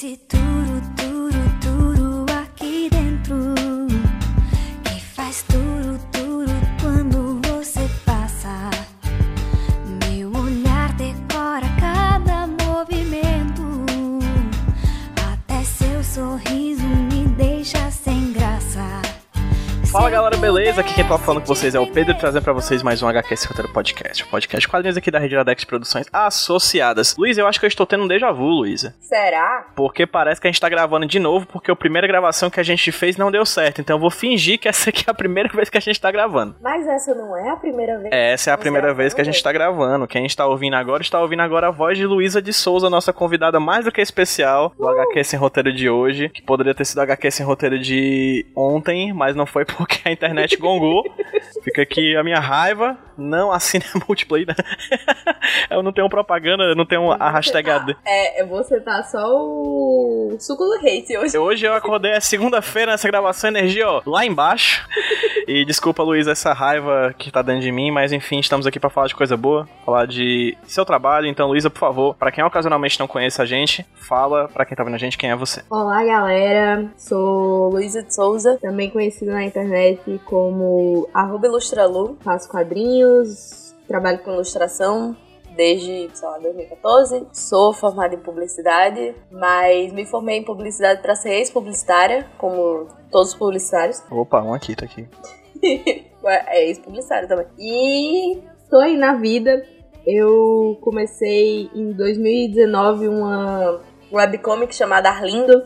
si tú, beleza? Aqui quem tá falando com vocês é o Pedro, trazendo pra vocês mais um HQ Esse Roteiro Podcast. O podcast quadrinhos aqui da Rede Radex Produções Associadas. Luiz, eu acho que eu estou tendo um déjà vu, Luísa. Será? Porque parece que a gente tá gravando de novo, porque a primeira gravação que a gente fez não deu certo. Então eu vou fingir que essa aqui é a primeira vez que a gente tá gravando. Mas essa não é a primeira vez. Essa é a primeira é a vez que a gente tá gravando. Quem está ouvindo agora está ouvindo agora a voz de Luísa de Souza, nossa convidada mais do que especial do HQ Sem Roteiro de hoje, que poderia ter sido HQ Sem Roteiro de ontem, mas não foi porque a internet gongou. Fica aqui a minha raiva. Não assine a Multiplay, né? Eu não tenho propaganda, eu não tenho a hashtag AD. É, você tá só o suco do hate hoje. Hoje eu acordei, é segunda-feira, nessa gravação, energia, ó, lá embaixo. E desculpa, Luiz, essa raiva que tá dentro de mim, mas enfim, estamos aqui pra falar de coisa boa, falar de seu trabalho. Então, Luísa, por favor, pra quem ocasionalmente não conhece a gente, fala pra quem tá vendo a gente quem é você. Olá, galera. Sou Luísa de Souza, também conhecida na internet como arroba ilustralu. Faço quadrinhos, trabalho com ilustração desde, sei lá, 2014. Sou formada em publicidade, mas me formei em publicidade para ser ex-publicitária, como todos os publicitários. Opa, um aqui, tá aqui. é ex-publicitário também. E tô aí na vida. Eu comecei em 2019 uma webcomic chamada Arlindo,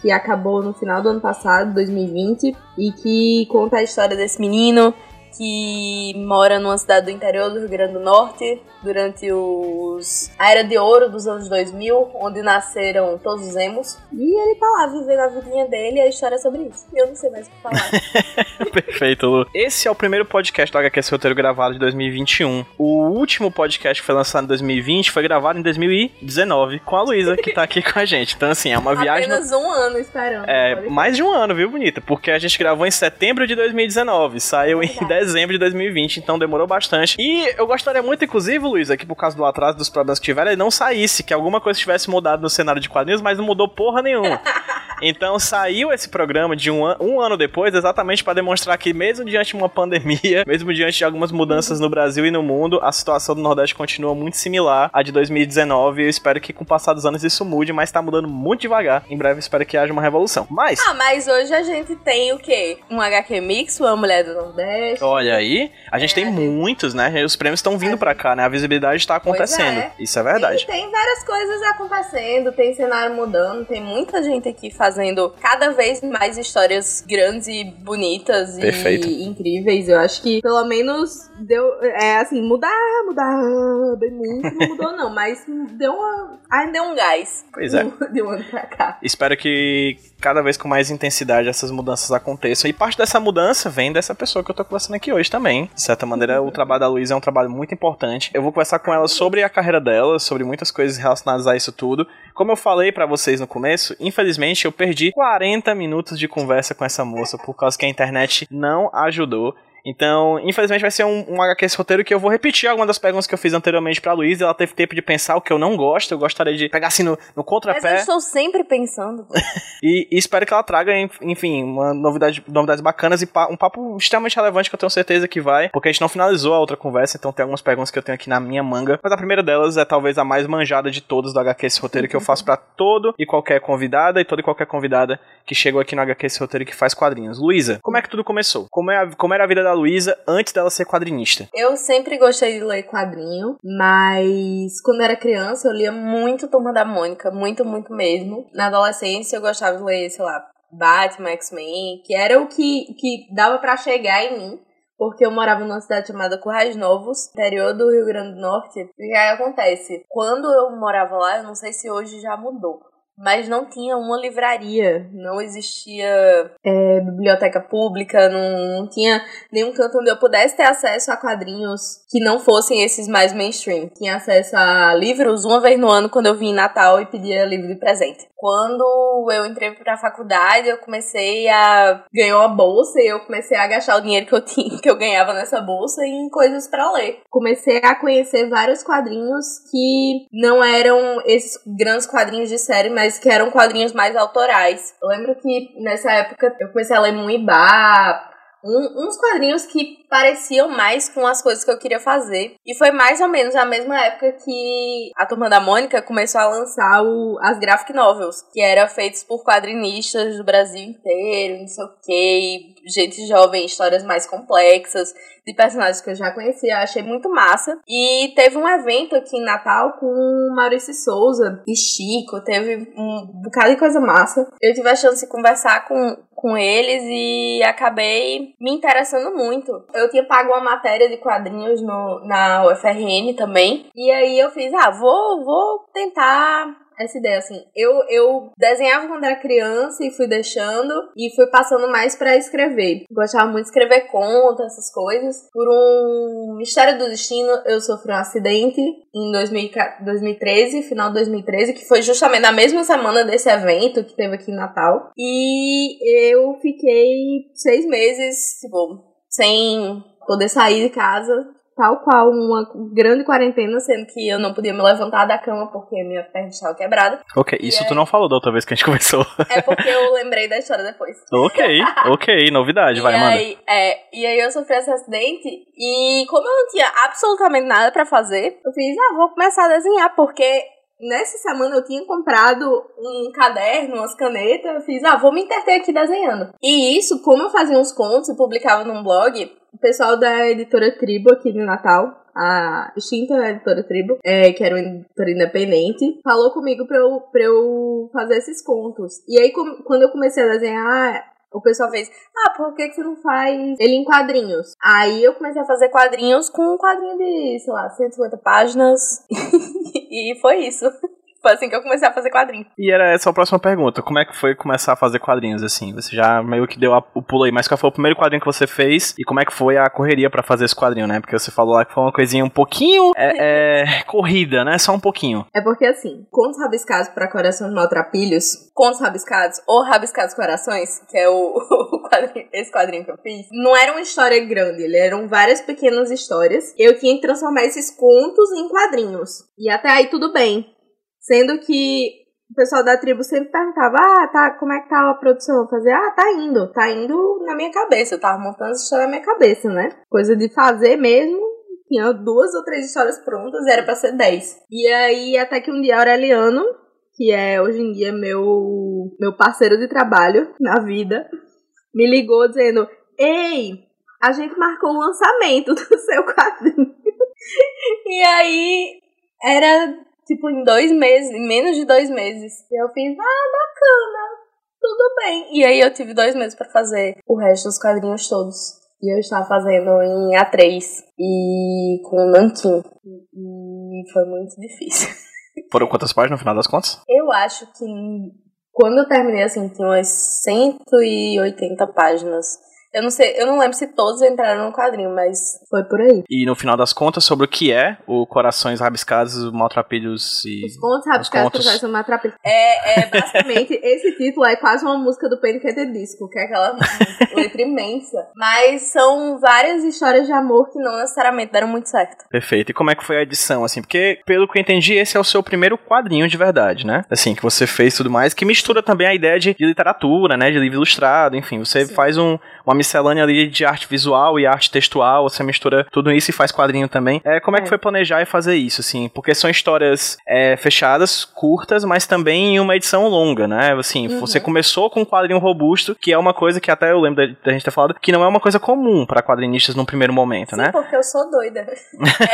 que acabou no final do ano passado, 2020, e que conta a história desse menino que mora numa cidade do interior do Rio Grande do Norte durante os a era de ouro dos anos 2000, onde nasceram todos os emos. E ele tá lá vivendo a vidinha dele e a história é sobre isso. E eu não sei mais o que falar. Perfeito, Lu. Esse é o primeiro podcast do HQ Roteiro gravado de 2021. O último podcast que foi lançado em 2020 foi gravado em 2019 com a Luísa, que tá aqui com a gente. Então, assim, é uma viagem. no- Apenas um ano esperando. É, mais de um ano, viu, bonita? Porque a gente gravou em setembro de 2019, saiu em Verdade. Dezembro de 2020, então demorou bastante. E eu gostaria muito, inclusive, Luiz, aqui por causa do atraso dos problemas que tiveram, ele não saísse, que alguma coisa tivesse mudado no cenário de quadrinhos, mas não mudou porra nenhuma. Então saiu esse programa de um, an um ano depois, exatamente para demonstrar que, mesmo diante de uma pandemia, mesmo diante de algumas mudanças no Brasil e no mundo, a situação do Nordeste continua muito similar à de 2019. E eu espero que com o passar dos anos isso mude, mas tá mudando muito devagar. Em breve eu espero que haja uma revolução. Mas. Ah, mas hoje a gente tem o quê? Um HQ Mix, uma Mulher do Nordeste. Olha aí, a gente É, tem muitos, né? Os prêmios estão vindo A pra cá, né? A visibilidade tá acontecendo. é. Isso é verdade. E tem várias coisas acontecendo, tem cenário mudando, tem muita gente aqui fazendo cada vez mais histórias grandes e bonitas Perfeito. e incríveis. Eu acho que pelo menos deu. É assim, mudar, mudar bem muito, não mudou não, mas deu uma. Ainda deu um gás. Pois é. De um ano pra cá. Espero que cada vez com mais intensidade essas mudanças aconteçam. E parte dessa mudança vem dessa pessoa que eu tô conversando aqui hoje também. De certa maneira, o trabalho da Luísa é um trabalho muito importante. Eu vou conversar com ela sobre a carreira dela, sobre muitas coisas relacionadas a isso tudo. Como eu falei pra vocês no começo, infelizmente eu perdi 40 minutos de conversa com essa moça por causa que a internet não ajudou. Então, infelizmente vai ser um, um HQ esse roteiro que eu vou repetir algumas das perguntas que eu fiz anteriormente pra Luísa. Ela teve tempo de pensar o que eu não gosto. Eu gostaria de pegar assim no, no Mas eu contrapé. estou sempre pensando. E, e espero que ela traga, en- enfim, uma novidade, novidades bacanas e pa- um papo extremamente relevante que eu tenho certeza que vai, porque a gente não finalizou a outra conversa, então tem algumas perguntas que eu tenho aqui na minha manga. Mas a primeira delas é talvez a mais manjada de todas do HQ Esse Roteiro que eu faço pra todo e qualquer convidada e toda e qualquer convidada que chegou aqui no HQ Esse Roteiro que faz quadrinhos. Luísa, como é que tudo começou? Como, é a- como era a vida da Luísa antes dela ser quadrinista? Eu sempre gostei de ler quadrinho, mas quando era criança eu lia muito Turma da Mônica, muito, muito mesmo. Na adolescência eu gostava de ler, sei lá, Batman, X-Men, que era o que, que dava pra chegar em mim. Porque eu morava numa cidade chamada Currais Novos, interior do Rio Grande do Norte. E aí acontece, quando eu morava lá, eu não sei se hoje já mudou, mas não tinha uma livraria, não existia é, biblioteca pública, não, não tinha nenhum canto onde eu pudesse ter acesso a quadrinhos que não fossem esses mais mainstream. Tinha acesso a livros uma vez no ano quando eu vim em Natal e pedia livro de presente. Quando eu entrei pra faculdade, eu comecei a ganhar uma bolsa e eu comecei a gastar o dinheiro que eu tinha, que eu ganhava nessa bolsa em coisas pra ler. Comecei a conhecer vários quadrinhos que não eram esses grandes quadrinhos de série, mas mas que eram quadrinhos mais autorais. Eu lembro que nessa época eu comecei a ler Muibá, um, uns quadrinhos que pareciam mais com as coisas que eu queria fazer. E foi mais ou menos a mesma época que a Turma da Mônica começou a lançar o, as graphic novels, que eram feitos por quadrinistas do Brasil inteiro, não sei o que, gente jovem, histórias mais complexas, de personagens que eu já conhecia, achei muito massa. E teve um evento aqui em Natal com Maurício Souza e Chico, teve um bocado de coisa massa. Eu tive a chance de conversar com, com eles e acabei me interessando muito. Eu tinha pago uma matéria de quadrinhos no, na UFRN também. E aí eu fiz, ah, vou, vou tentar essa ideia, assim. Eu, eu desenhava quando era criança e fui deixando e fui passando mais para escrever. Gostava muito de escrever contas, essas coisas. Por um Mistério do Destino, eu sofri um acidente em 2000, 2013, final de 2013, que foi justamente na mesma semana desse evento que teve aqui em Natal. E eu fiquei seis meses, tipo, sem poder sair de casa tal qual uma grande quarentena, sendo que eu não podia me levantar da cama porque minha perna estava quebrada. Ok, isso e tu não falou da outra vez que a gente conversou. É porque eu lembrei da história depois. ok, ok, novidade, vai, manda. Aí, é, e aí eu sofri esse acidente e como eu não tinha absolutamente nada para fazer, eu fiz, ah, vou começar a desenhar, porque nessa semana eu tinha comprado um caderno, umas canetas, eu fiz, ah, vou me interter aqui desenhando. E isso, como eu fazia uns contos e publicava num blog, o pessoal da editora Tribo aqui no Natal, a extinta editora Tribo, é, que era uma editora independente, falou comigo pra eu, pra eu fazer esses contos. E aí, quando eu comecei a desenhar, o pessoal fez, ah, por que, que você não faz ele em quadrinhos? Aí eu comecei a fazer quadrinhos com um quadrinho de, sei lá, 150 páginas. e foi isso. Foi assim que eu comecei a fazer quadrinhos. E era essa a próxima pergunta. Como é que foi começar a fazer quadrinhos, assim? Você já meio que deu a, o pulo aí, mas qual foi o primeiro quadrinho que você fez e como é que foi a correria para fazer esse quadrinho, né? Porque você falou lá que foi uma coisinha um pouquinho é, é, corrida, né? Só um pouquinho. É porque, assim, contos rabiscados para corações maltrapilhos, contos rabiscados ou rabiscados corações, que é o, o quadrinho, esse quadrinho que eu fiz, não era uma história grande, ele eram várias pequenas histórias. Eu tinha que transformar esses contos em quadrinhos. E até aí tudo bem. Sendo que o pessoal da tribo sempre perguntava, ah, tá, como é que tá a produção? Eu fazia, ah, tá indo, tá indo na minha cabeça. Eu tava montando essa história na minha cabeça, né? Coisa de fazer mesmo. Tinha duas ou três histórias prontas era pra ser dez. E aí, até que um dia Aureliano, que é hoje em dia meu, meu parceiro de trabalho na vida, me ligou dizendo, ei, a gente marcou o lançamento do seu quadrinho. e aí, era tipo, em dois meses, em menos de dois meses. E eu fiz, ah, bacana, tudo bem. E aí eu tive dois meses para fazer o resto dos quadrinhos todos. E eu estava fazendo em A3 e com Nankin. E foi muito difícil. Foram quantas páginas no final das contas? Eu acho que quando eu terminei, assim, tinha umas 180 páginas. Eu não sei, eu não lembro se todos entraram no quadrinho, mas foi por aí. E no final das contas, sobre o que é o Corações Rabiscados, Maltrapilhos e. Os contos rabiscados, Corações Maltrapilhos. É, é basicamente, esse título é quase uma música do the Disco, que é aquela letra imensa. Mas são várias histórias de amor que não necessariamente deram muito certo. Perfeito. E como é que foi a edição, assim? Porque, pelo que eu entendi, esse é o seu primeiro quadrinho de verdade, né? Assim, que você fez tudo mais, que mistura também a ideia de, de literatura, né? De livro ilustrado, enfim. Você Sim. faz um, uma miscelânea ali de arte visual e arte textual, você mistura tudo isso e faz quadrinho também. É, como é, é que foi planejar e fazer isso, assim? Porque são histórias é, fechadas, curtas, mas também em uma edição longa, né? Assim, uhum. você começou com um quadrinho robusto, que é uma coisa que até eu lembro da, da gente ter falado, que não é uma coisa comum para quadrinistas no primeiro momento, Sim, né? porque eu sou doida.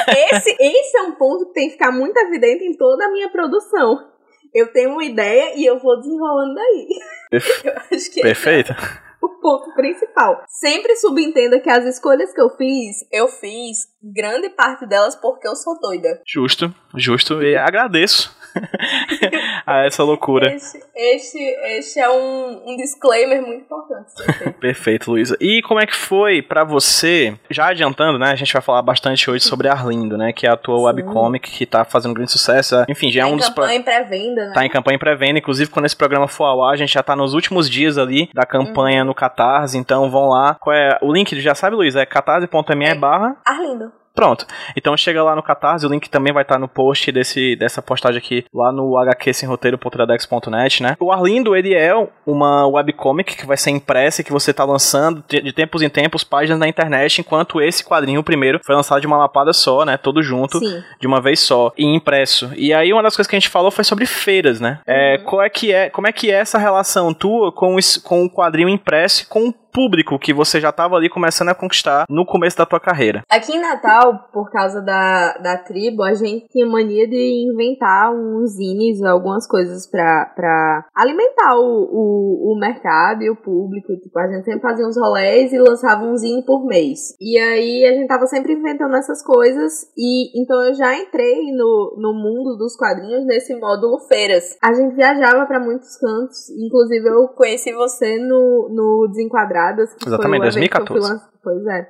É, esse, esse é um ponto que tem que ficar muito evidente em toda a minha produção. Eu tenho uma ideia e eu vou desenrolando daí. Perfe eu acho que Perfeito. É o ponto principal. Sempre subentenda que as escolhas que eu fiz, eu fiz grande parte delas porque eu sou doida. Justo, justo. E agradeço a essa loucura. Este, este, este é um, um disclaimer muito importante. Perfeito, Luísa. E como é que foi para você, já adiantando, né? A gente vai falar bastante hoje sobre Arlindo, né? Que é a tua Sim. webcomic que tá fazendo grande sucesso. Enfim, já tá é um dos... Tá em campanha pré-venda, né? Tá em campanha pré-venda. Inclusive, quando esse programa for ao ar, a gente já tá nos últimos dias ali da campanha uhum. no Catarse. Então, vão lá. Qual é o link? Já sabe, Luísa? É catarse.me barra... Arlindo. Pronto. Então chega lá no Catarse, o link também vai estar no post desse, dessa postagem aqui, lá no hqsemroteiro.tradex.net, né? O Arlindo, ele é uma webcomic que vai ser impressa e que você tá lançando de tempos em tempos páginas na internet, enquanto esse quadrinho, o primeiro, foi lançado de uma lapada só, né? Todo junto, Sim. de uma vez só, e impresso. E aí uma das coisas que a gente falou foi sobre feiras, né? É, qual é que é, como é que é essa relação tua com, com o quadrinho impresso e com o público que você já estava ali começando a conquistar no começo da tua carreira? Aqui em Natal, por causa da, da tribo, a gente tinha mania de inventar uns zines, algumas coisas pra alimentar o, o, o mercado e o público. Tipo, a gente sempre fazia uns rolês e lançava um zine por mês. E aí a gente tava sempre inventando essas coisas. E então eu já entrei no, no mundo dos quadrinhos nesse módulo feiras. A gente viajava pra muitos cantos. Inclusive eu conheci você no, no Desenquadradas. Que Exatamente, foi o evento que eu fui 2014. lan- Pois é.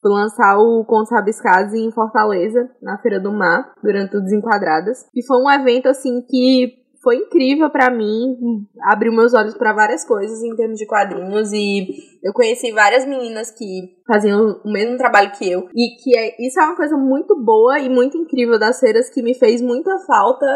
Fui lançar o Contos Rabiscados em Fortaleza, na Feira do Mar, durante o Desenquadradas. E foi um evento, assim, que foi incrível pra mim, abriu meus olhos pra várias coisas em termos de quadrinhos e eu conheci várias meninas que faziam o mesmo trabalho que eu e que é, isso é uma coisa muito boa e muito incrível das feiras que me fez muita falta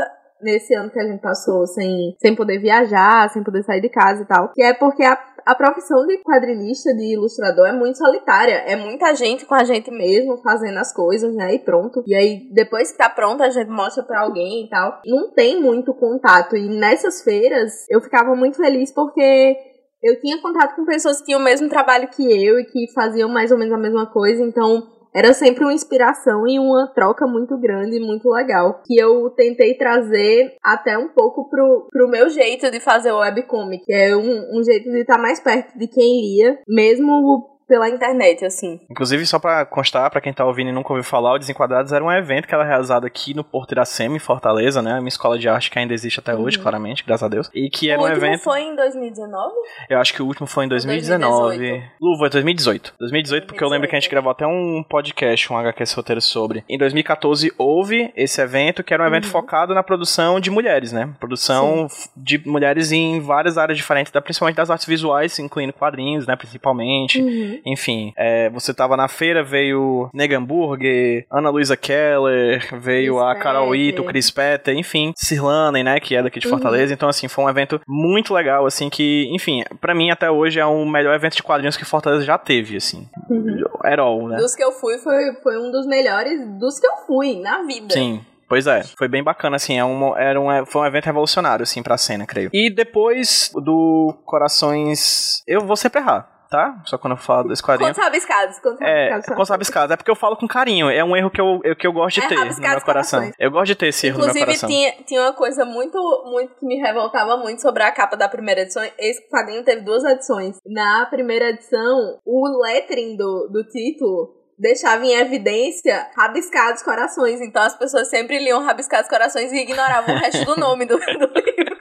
nesse ano que a gente passou sem, sem poder viajar, sem poder sair de casa e tal, que é porque a, a profissão de quadrinista, de ilustrador é muito solitária, é muita gente com a gente mesmo fazendo as coisas, né, e pronto. E aí depois que tá pronto a gente mostra pra alguém e tal. Não tem muito contato e nessas feiras eu ficava muito feliz porque eu tinha contato com pessoas que tinham o mesmo trabalho que eu e que faziam mais ou menos a mesma coisa, então era sempre uma inspiração e uma troca muito grande e muito legal. Que eu tentei trazer até um pouco pro, pro meu jeito de fazer o webcomic. É um, um jeito de estar mais perto de quem lia, mesmo pela internet, assim. Inclusive, só pra constar, pra quem tá ouvindo e nunca ouviu falar, o Desenquadrados era um evento que era realizado aqui no Porto Iracema, em Fortaleza, né? Uma escola de arte que ainda existe até hoje, claramente, graças a Deus. E que era o um último evento. foi em 2019? Eu acho que o último foi em 2019. 2018. Lu, foi 2018. 2018, porque eu lembro que a gente gravou até um podcast, um HQ roteiro sobre. Em 2014 houve esse evento, que era um evento Uhum. focado na produção de mulheres, né? Produção f- de mulheres em várias áreas diferentes, principalmente das artes visuais, incluindo quadrinhos, né? Principalmente. Uhum. Enfim, é, você tava na feira, veio Negan Burger, Ana Luisa Keller, veio Chris a Carol Petter. Ito, Chris Petter, enfim, Cirlane, né, que é daqui de Uhum. Fortaleza. Então, assim, foi um evento muito legal, assim, que, enfim, pra mim até hoje é o melhor evento de quadrinhos que Fortaleza já teve, assim. Uhum. Herol, né? Dos que eu fui, foi, foi um dos melhores dos que eu fui na vida. Sim. Pois é, foi bem bacana, assim, é um, era um, foi um evento revolucionário, assim, pra cena, creio. E depois do Corações... Eu vou sempre errar, tá? Só quando eu falo desse quadrinho. Contos rabiscados, contos É, rabiscados. rabiscados. É porque eu falo com carinho. É um erro que eu, eu- que eu gosto de É ter no meu coração. corações. Eu gosto de ter esse erro no meu Inclusive, coração. tinha, tinha uma coisa muito, muito que me revoltava muito sobre a capa da primeira edição. Esse quadrinho teve duas edições. Na primeira edição, o lettering do, do título deixava em evidência rabiscados corações. Então as pessoas sempre liam rabiscados corações e ignoravam o resto do nome do, do livro.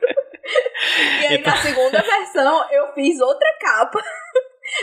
E aí, Então- na segunda versão, eu fiz outra capa.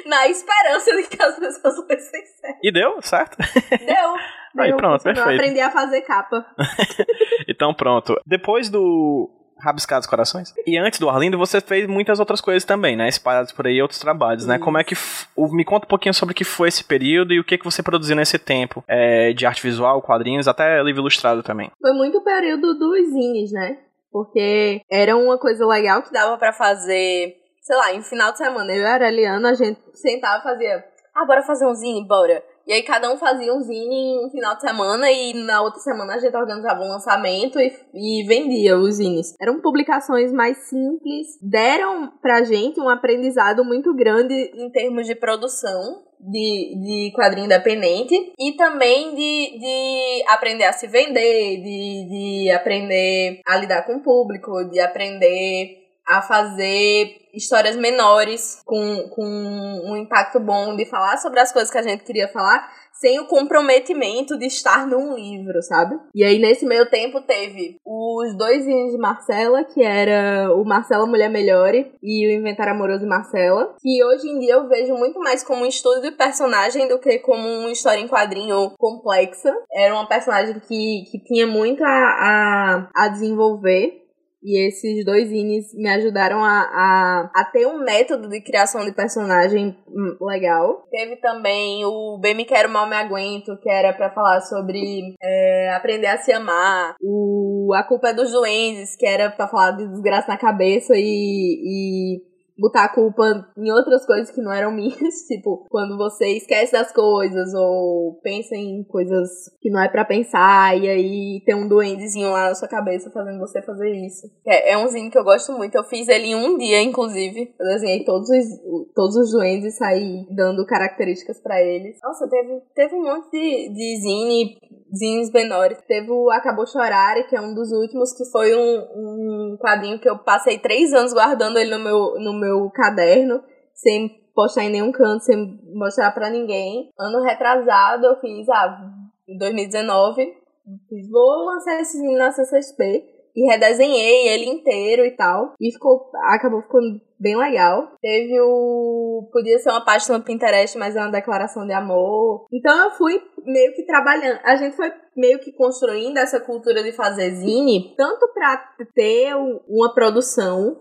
Na esperança de que as pessoas lessem certo. E deu, certo? Deu. Aí, deu, pronto, perfeito. Aprendi a fazer capa. Então pronto. Depois do Rabiscados Corações. E antes do Arlindo, você fez muitas outras coisas também, né? Espalhados por aí, outros trabalhos, né? Isso. Como é que... f- Me conta um pouquinho sobre o que foi esse período e o que, que você produziu nesse tempo. é, de arte visual, quadrinhos, até livro ilustrado também. Foi muito o período dos zines, né? Porque era uma coisa legal que dava pra fazer, sei lá, em final de semana. Eu e a Areliana, a gente sentava e fazia, ah, bora fazer um zine, bora. E aí cada um fazia um zine em um final de semana e na outra semana a gente organizava um lançamento e, e vendia os zines. Eram publicações mais simples, deram pra gente um aprendizado muito grande em termos de produção de, de quadrinho independente e também de, de aprender a se vender, de, de aprender a lidar com o público, de aprender a fazer histórias menores com, com um impacto bom, de falar sobre as coisas que a gente queria falar sem o comprometimento de estar num livro, sabe? E aí, nesse meio tempo, teve os dois zines de Marcela, que era o Marcela Mulher Melhore e o Inventário Amoroso de Marcela, que hoje em dia eu vejo muito mais como um estudo de personagem do que como uma história em quadrinho complexa. Era uma personagem que, que tinha muito a, a, a desenvolver. E esses dois zines me ajudaram a, a, a ter um método de criação de personagem legal. Teve também o Bem Me Quero Mal Me Aguento, que era para falar sobre é, aprender a se amar. O A Culpa é dos Duendes, que era para falar de desgraça na cabeça e, e botar a culpa em outras coisas que não eram minhas, tipo, quando você esquece das coisas ou pensa em coisas que não é para pensar e aí tem um duendezinho lá na sua cabeça fazendo você fazer isso. É, é um zine que eu gosto muito, eu fiz ele em um dia, inclusive. Eu desenhei todos os, todos os duendes e saí dando características para eles. Nossa, teve, teve um monte de, de zine, menores. Teve o Acabou Chorar, que é um dos últimos, que foi um, um quadrinho que eu passei três anos guardando ele no meu, no meu caderno, sem postar em nenhum canto, sem mostrar para ninguém. Ano retrasado eu fiz, ah, em 2019, fiz, vou lançar esse na CCXP e redesenhei ele inteiro e tal. E ficou, acabou ficando bem legal. Teve o. Podia ser uma página no Pinterest, mas é uma declaração de amor. Então eu fui meio que trabalhando. A gente foi meio que construindo essa cultura de fazer zine, tanto para ter uma produção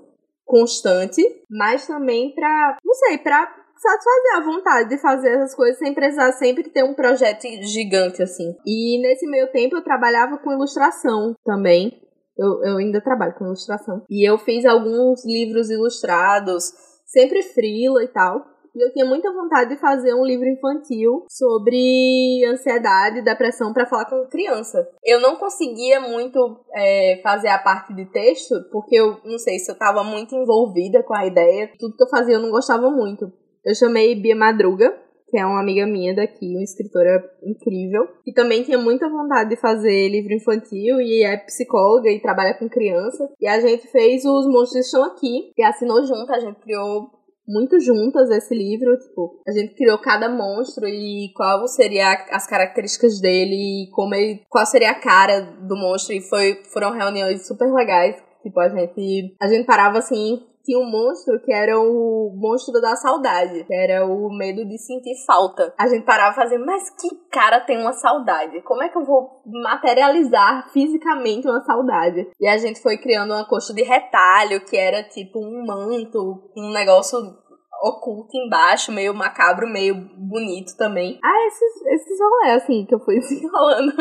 constante, mas também pra, não sei, pra satisfazer a vontade de fazer essas coisas sem precisar sempre ter um projeto gigante assim. E nesse meio tempo eu trabalhava com ilustração também. Eu, eu ainda trabalho com ilustração. E eu fiz alguns livros ilustrados, sempre frila e tal. E eu tinha muita vontade de fazer um livro infantil sobre ansiedade, depressão para falar com criança. Eu não conseguia muito é, fazer a parte de texto, porque eu não sei se eu tava muito envolvida com a ideia. Tudo que eu fazia eu não gostava muito. Eu chamei Bia Madruga, que é uma amiga minha daqui, uma escritora incrível, que também tinha muita vontade de fazer livro infantil e é psicóloga e trabalha com criança. E a gente fez Os Monstros Estão Aqui, e assinou junto, a gente criou muito juntas esse livro, tipo, a gente criou cada monstro e qual seria as características dele e como ele, qual seria a cara do monstro e foi foram reuniões super legais, tipo, a gente a gente parava assim, tinha um monstro que era o monstro da saudade, que era o medo de sentir falta. A gente parava fazendo, mas que cara tem uma saudade? Como é que eu vou materializar fisicamente uma saudade? E a gente foi criando uma coxa de retalho, que era tipo um manto, um negócio oculto embaixo, meio macabro, meio bonito também. Ah, esses, esses rolês, assim, que eu fui desenrolando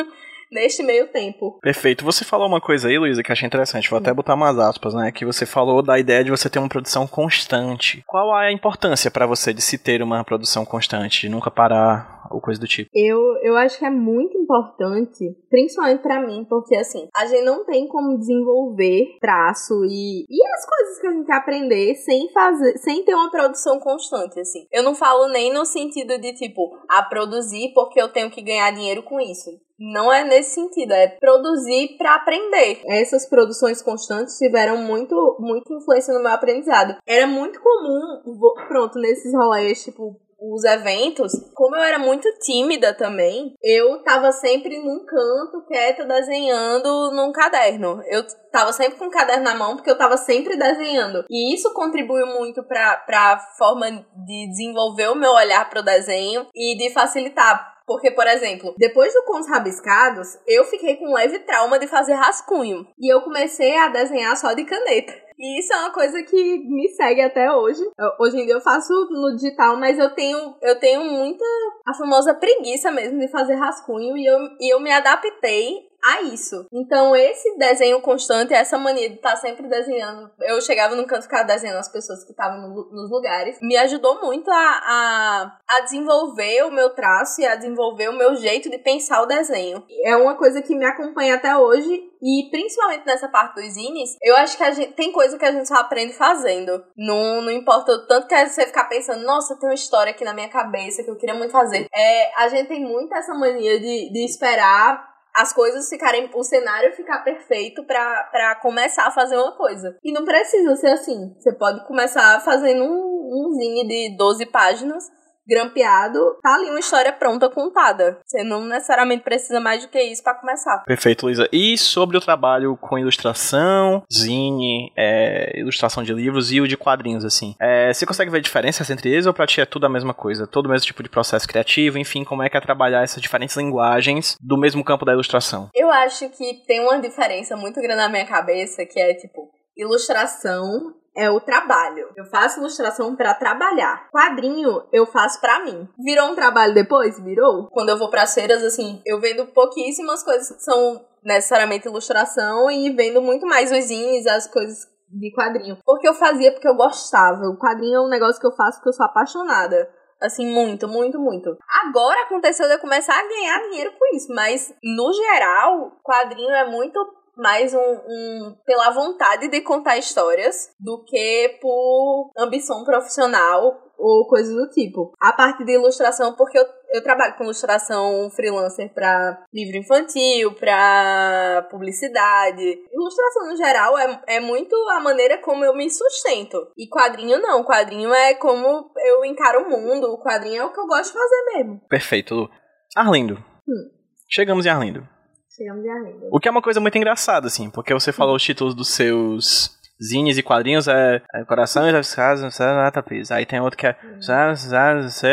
neste meio tempo. Perfeito. Você falou uma coisa aí, Luísa, que achei interessante. Vou até botar umas aspas, né? Que você falou da ideia de você ter uma produção constante. Qual é a importância para você de se ter uma produção constante, de nunca parar ou coisa do tipo? Eu, eu acho que é muito importante, principalmente para mim, porque assim, a gente não tem como desenvolver traço e, e as coisas que a gente aprender sem fazer, sem ter uma produção constante, assim. Eu não falo nem no sentido de tipo, a produzir porque eu tenho que ganhar dinheiro com isso. Não é nesse sentido, é produzir para aprender. Essas produções constantes tiveram muito, muita influência no meu aprendizado. Era muito comum, pronto, nesses rolês, tipo, os eventos, como eu era muito tímida também, eu tava sempre num canto, quieta, desenhando num caderno. Eu tava sempre com o caderno na mão, porque eu tava sempre desenhando. E isso contribuiu muito pra, pra forma de desenvolver o meu olhar pro desenho e de facilitar porque, por exemplo, depois do Contos Rabiscados, eu fiquei com um leve trauma de fazer rascunho. E eu comecei a desenhar só de caneta. E isso é uma coisa que me segue até hoje. Eu, hoje em dia eu faço no digital, mas eu tenho, eu tenho muita a famosa preguiça mesmo de fazer rascunho e eu, e eu me adaptei a isso. Então, esse desenho constante, essa mania de estar tá sempre desenhando. Eu chegava no canto ficava desenhando as pessoas que estavam no, nos lugares. Me ajudou muito a, a, a desenvolver o meu traço e a desenvolver o meu jeito de pensar o desenho. É uma coisa que me acompanha até hoje. E principalmente nessa parte dos zines, eu acho que a gente tem coisa que a gente só aprende fazendo. Não, não importa o tanto que você ficar pensando, nossa, tem uma história aqui na minha cabeça que eu queria muito fazer. É, a gente tem muito essa mania de, de esperar as coisas ficarem, o cenário ficar perfeito para começar a fazer uma coisa. E não precisa ser assim. Você pode começar fazendo um, um zine de 12 páginas grampeado, tá ali uma história pronta contada. Você não necessariamente precisa mais do que isso para começar. Perfeito, Luísa. E sobre o trabalho com ilustração, zine, é, ilustração de livros e o de quadrinhos, assim. É, você consegue ver diferenças entre eles ou pra ti é tudo a mesma coisa? Todo o mesmo tipo de processo criativo, enfim, como é que é trabalhar essas diferentes linguagens do mesmo campo da ilustração? Eu acho que tem uma diferença muito grande na minha cabeça, que é tipo, Ilustração é o trabalho. Eu faço ilustração para trabalhar. Quadrinho eu faço para mim. Virou um trabalho depois? Virou. Quando eu vou para feiras assim, eu vendo pouquíssimas coisas que são necessariamente ilustração e vendo muito mais os zines, as coisas de quadrinho. Porque eu fazia porque eu gostava. O quadrinho é um negócio que eu faço porque eu sou apaixonada. Assim, muito, muito, muito. Agora aconteceu de eu começar a ganhar dinheiro com isso, mas no geral, quadrinho é muito mais um, um, pela vontade de contar histórias do que por ambição profissional ou coisas do tipo. A parte de ilustração, porque eu, eu trabalho com ilustração freelancer para livro infantil, para publicidade. Ilustração no geral é, é muito a maneira como eu me sustento. E quadrinho não. Quadrinho é como eu encaro o mundo. O quadrinho é o que eu gosto de fazer mesmo. Perfeito, Lu. Arlindo. Hum. Chegamos em Arlindo. Chegamos em Arlindo. O que é uma coisa muito engraçada, assim, porque você falou os títulos dos seus zines e quadrinhos é, é Corações das Casas, não sei tapis. Aí tem outro que é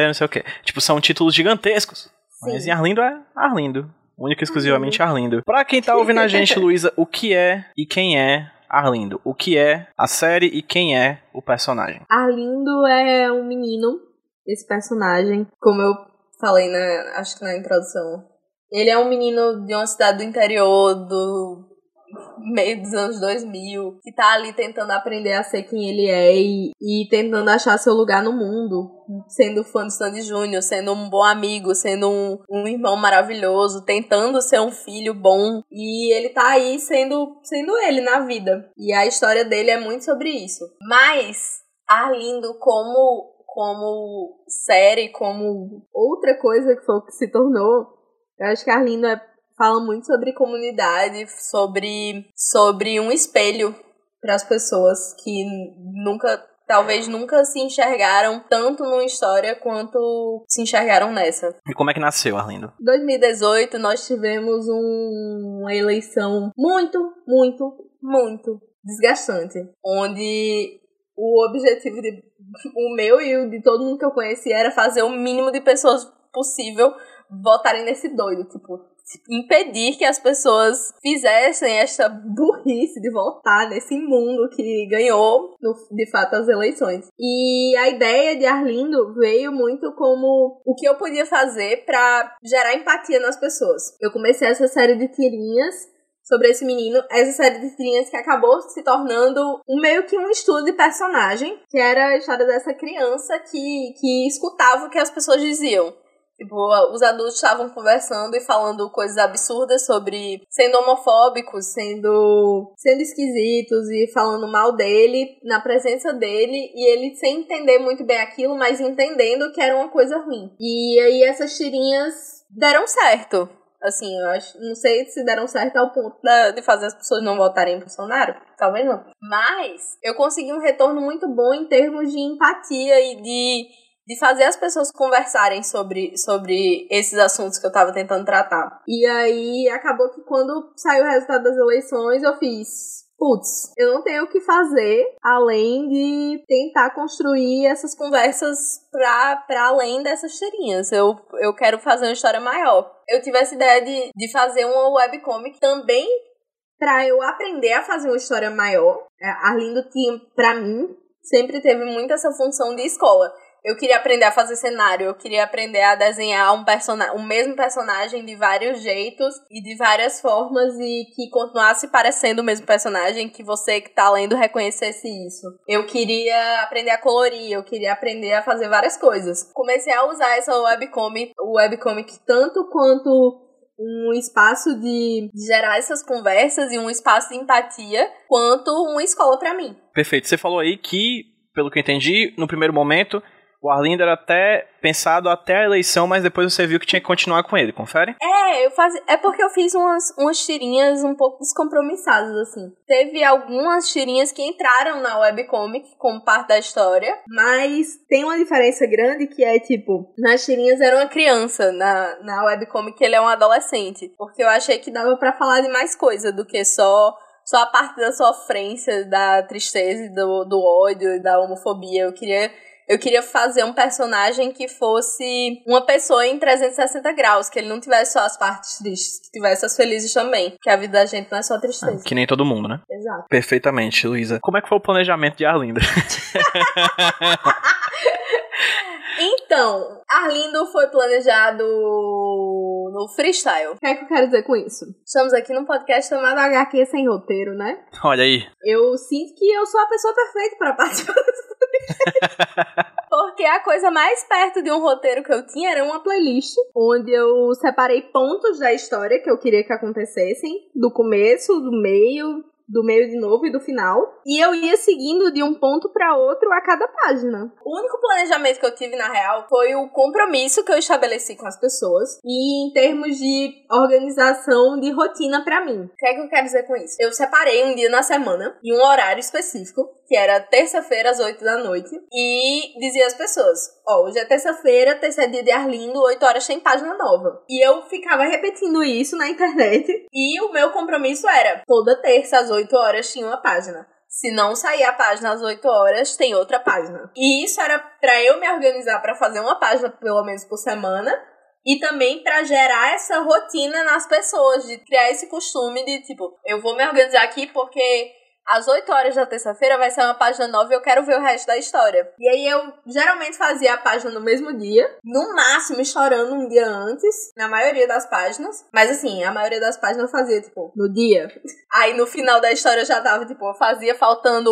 não sei o que. Tipo, são títulos gigantescos. Sim. Mas em Arlindo é Arlindo. Única e exclusivamente. Arlindo. Pra quem tá ouvindo a gente, Luísa, o que é e quem é Arlindo? O que é a série e quem é o personagem? Arlindo é um menino, esse personagem, como eu falei na, acho que na introdução. Ele é um menino de uma cidade do interior do meio dos anos 2000, que tá ali tentando aprender a ser quem ele é e, e tentando achar seu lugar no mundo, sendo fã do Sandy Júnior, sendo um bom amigo, sendo um, um irmão maravilhoso, tentando ser um filho bom, e ele tá aí sendo, sendo ele na vida. E a história dele é muito sobre isso. Mas, Arlindo, como como série, como outra coisa que foi o que se tornou, eu acho que Arlindo é fala muito sobre comunidade, sobre, sobre um espelho para as pessoas que nunca talvez nunca se enxergaram tanto numa história quanto se enxergaram nessa. E como é que nasceu, Arlindo? Em 2018, nós tivemos um, uma eleição muito, muito, muito desgastante, onde o objetivo de o meu e o de todo mundo que eu conheci era fazer o mínimo de pessoas possível votarem nesse doido, tipo, impedir que as pessoas fizessem esta burrice de votar nesse mundo que ganhou, no, de fato, as eleições. E a ideia de Arlindo veio muito como o que eu podia fazer para gerar empatia nas pessoas. Eu comecei essa série de tirinhas sobre esse menino, essa série de tirinhas que acabou se tornando um meio que um estudo de personagem, que era a história dessa criança que, que escutava o que as pessoas diziam. Tipo, os adultos estavam conversando e falando coisas absurdas sobre sendo homofóbicos, sendo sendo esquisitos e falando mal dele na presença dele e ele sem entender muito bem aquilo, mas entendendo que era uma coisa ruim. E aí essas tirinhas deram certo. Assim, eu acho, não sei se deram certo ao ponto de fazer as pessoas não votarem em Bolsonaro, talvez não. Mas eu consegui um retorno muito bom em termos de empatia e de de fazer as pessoas conversarem sobre, sobre esses assuntos que eu tava tentando tratar. E aí acabou que quando saiu o resultado das eleições, eu fiz. Putz, eu não tenho o que fazer além de tentar construir essas conversas pra, pra além dessas tirinhas. Eu, eu quero fazer uma história maior. Eu tive essa ideia de, de fazer uma webcomic também para eu aprender a fazer uma história maior. É, Arlindo tinha, para mim, sempre teve muito essa função de escola eu queria aprender a fazer cenário, eu queria aprender a desenhar um personagem, o mesmo personagem de vários jeitos e de várias formas e que continuasse parecendo o mesmo personagem, que você que tá lendo reconhecesse isso. Eu queria aprender a colorir, eu queria aprender a fazer várias coisas. Comecei a usar essa webcomic, o webcomic tanto quanto um espaço de gerar essas conversas e um espaço de empatia, quanto uma escola para mim. Perfeito. Você falou aí que, pelo que eu entendi, no primeiro momento o Arlindo era até pensado até a eleição, mas depois você viu que tinha que continuar com ele, confere? É, eu faz... é porque eu fiz umas, umas tirinhas um pouco descompromissadas, assim. Teve algumas tirinhas que entraram na webcomic como parte da história, mas tem uma diferença grande que é, tipo, nas tirinhas era uma criança, na, na webcomic ele é um adolescente. Porque eu achei que dava para falar de mais coisa do que só só a parte da sofrência, da tristeza, do, do ódio e da homofobia. Eu queria eu queria fazer um personagem que fosse uma pessoa em 360 graus, que ele não tivesse só as partes tristes, que tivesse as felizes também. Que a vida da gente não é só tristeza. Que nem todo mundo, né? Exato. Perfeitamente, Luísa. Como é que foi o planejamento de Arlinda? Então, Arlindo foi planejado no freestyle. O que é que eu quero dizer com isso? Estamos aqui num podcast chamado HQ Sem Roteiro, né? Olha aí. Eu sinto que eu sou a pessoa perfeita para participar desse. Porque a coisa mais perto de um roteiro que eu tinha era uma playlist, onde eu separei pontos da história que eu queria que acontecessem, do começo, do meio, do meio de novo e do final. E eu ia seguindo de um ponto para outro a cada página. O único planejamento que eu tive, na real, foi o compromisso que eu estabeleci com as pessoas. E em termos de organização de rotina para mim. O que é que eu quero dizer com isso? Eu separei um dia na semana e um horário específico, que era terça-feira às 8 da noite, e dizia às pessoas: Ó, oh, hoje é terça-feira, terceiro dia de Arlindo, 8 horas sem página nova. E eu ficava repetindo isso na internet. E o meu compromisso era: toda terça às 8 horas tinha uma página. Se não sair a página às 8 horas, tem outra página. E isso era para eu me organizar para fazer uma página pelo menos por semana e também para gerar essa rotina nas pessoas, de criar esse costume de tipo, eu vou me organizar aqui porque às 8 horas da terça-feira vai ser uma página nova e eu quero ver o resto da história. E aí eu geralmente fazia a página no mesmo dia, no máximo chorando um dia antes, na maioria das páginas. Mas assim, a maioria das páginas eu fazia, tipo, no dia. Aí no final da história eu já tava, tipo, eu fazia faltando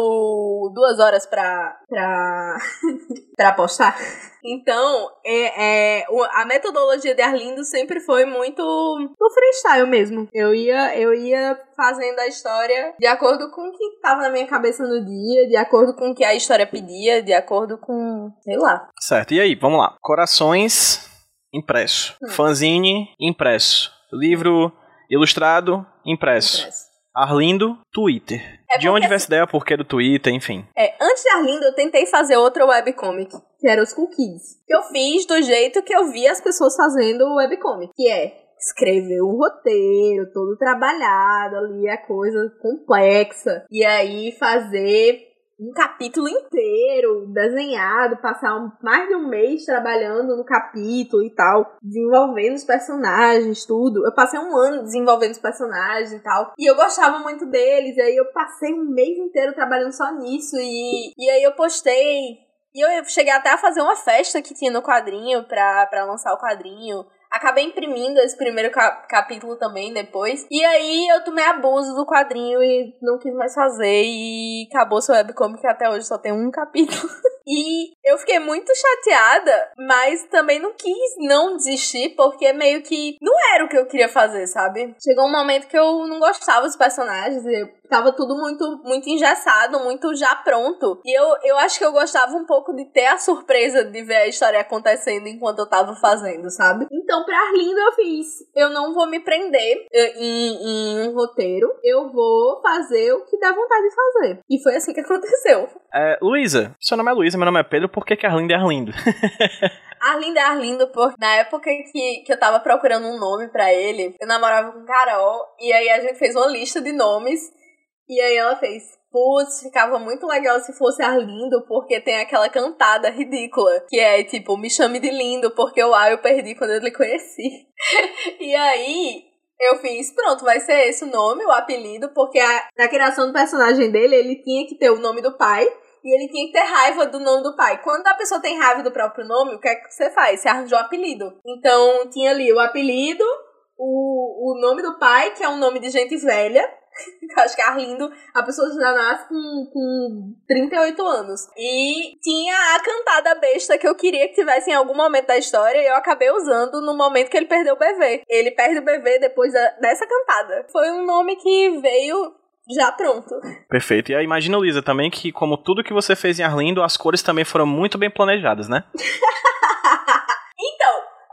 duas horas pra. pra. pra postar. Então, é, é, a metodologia de Arlindo sempre foi muito no freestyle mesmo. Eu ia, eu ia fazendo a história de acordo com o que estava na minha cabeça no dia, de acordo com o que a história pedia, de acordo com, sei lá. Certo, e aí, vamos lá. Corações impresso. Hum. Fanzine impresso. Livro ilustrado impresso. impresso. Arlindo, Twitter. É de onde veio essa ideia, porquê do Twitter, enfim. É, antes de Arlindo, eu tentei fazer outra webcomic, que era os Cookies. Que eu fiz do jeito que eu vi as pessoas fazendo o webcomic, que é escrever um roteiro todo trabalhado ali, a coisa complexa. E aí fazer um capítulo inteiro desenhado, passar mais de um mês trabalhando no capítulo e tal, desenvolvendo os personagens, tudo. Eu passei um ano desenvolvendo os personagens e tal, e eu gostava muito deles, e aí eu passei um mês inteiro trabalhando só nisso, e, e aí eu postei. E eu cheguei até a fazer uma festa que tinha no quadrinho pra, pra lançar o quadrinho. Acabei imprimindo esse primeiro cap capítulo também depois. E aí eu tomei abuso do quadrinho e não quis mais fazer. E acabou seu webcomic até hoje só tem um capítulo. e eu fiquei muito chateada, mas também não quis não desistir, porque meio que não era o que eu queria fazer, sabe? Chegou um momento que eu não gostava dos personagens, tava tudo muito, muito engessado, muito já pronto. E eu, eu acho que eu gostava um pouco de ter a surpresa de ver a história acontecendo enquanto eu tava fazendo, sabe? Então, pra Arlindo, eu fiz. Eu não vou me prender eh, em, em um roteiro, eu vou fazer o que dá vontade de fazer. E foi assim que aconteceu. É, Luísa, seu nome é Luísa, meu nome é Pedro, por que, que Arlindo é Arlindo? Arlindo é Arlindo, porque na época que, que eu tava procurando um nome para ele, eu namorava com Carol, e aí a gente fez uma lista de nomes e aí ela fez, putz, ficava muito legal se fosse Arlindo, porque tem aquela cantada ridícula, que é tipo, me chame de lindo, porque o A eu perdi quando eu lhe conheci. e aí, eu fiz, pronto, vai ser esse o nome, o apelido, porque a, na criação do personagem dele, ele tinha que ter o nome do pai, e ele tinha que ter raiva do nome do pai. Quando a pessoa tem raiva do próprio nome, o que é que você faz? Você arranjou o apelido. Então, tinha ali o apelido, o, o nome do pai, que é um nome de gente velha, eu acho que é Arlindo, a pessoa já nasce com, com 38 anos. E tinha a cantada besta que eu queria que tivesse em algum momento da história e eu acabei usando no momento que ele perdeu o bebê. Ele perde o bebê depois da, dessa cantada. Foi um nome que veio já pronto. Perfeito. E aí imagina, Luísa, também que como tudo que você fez em Arlindo, as cores também foram muito bem planejadas, né?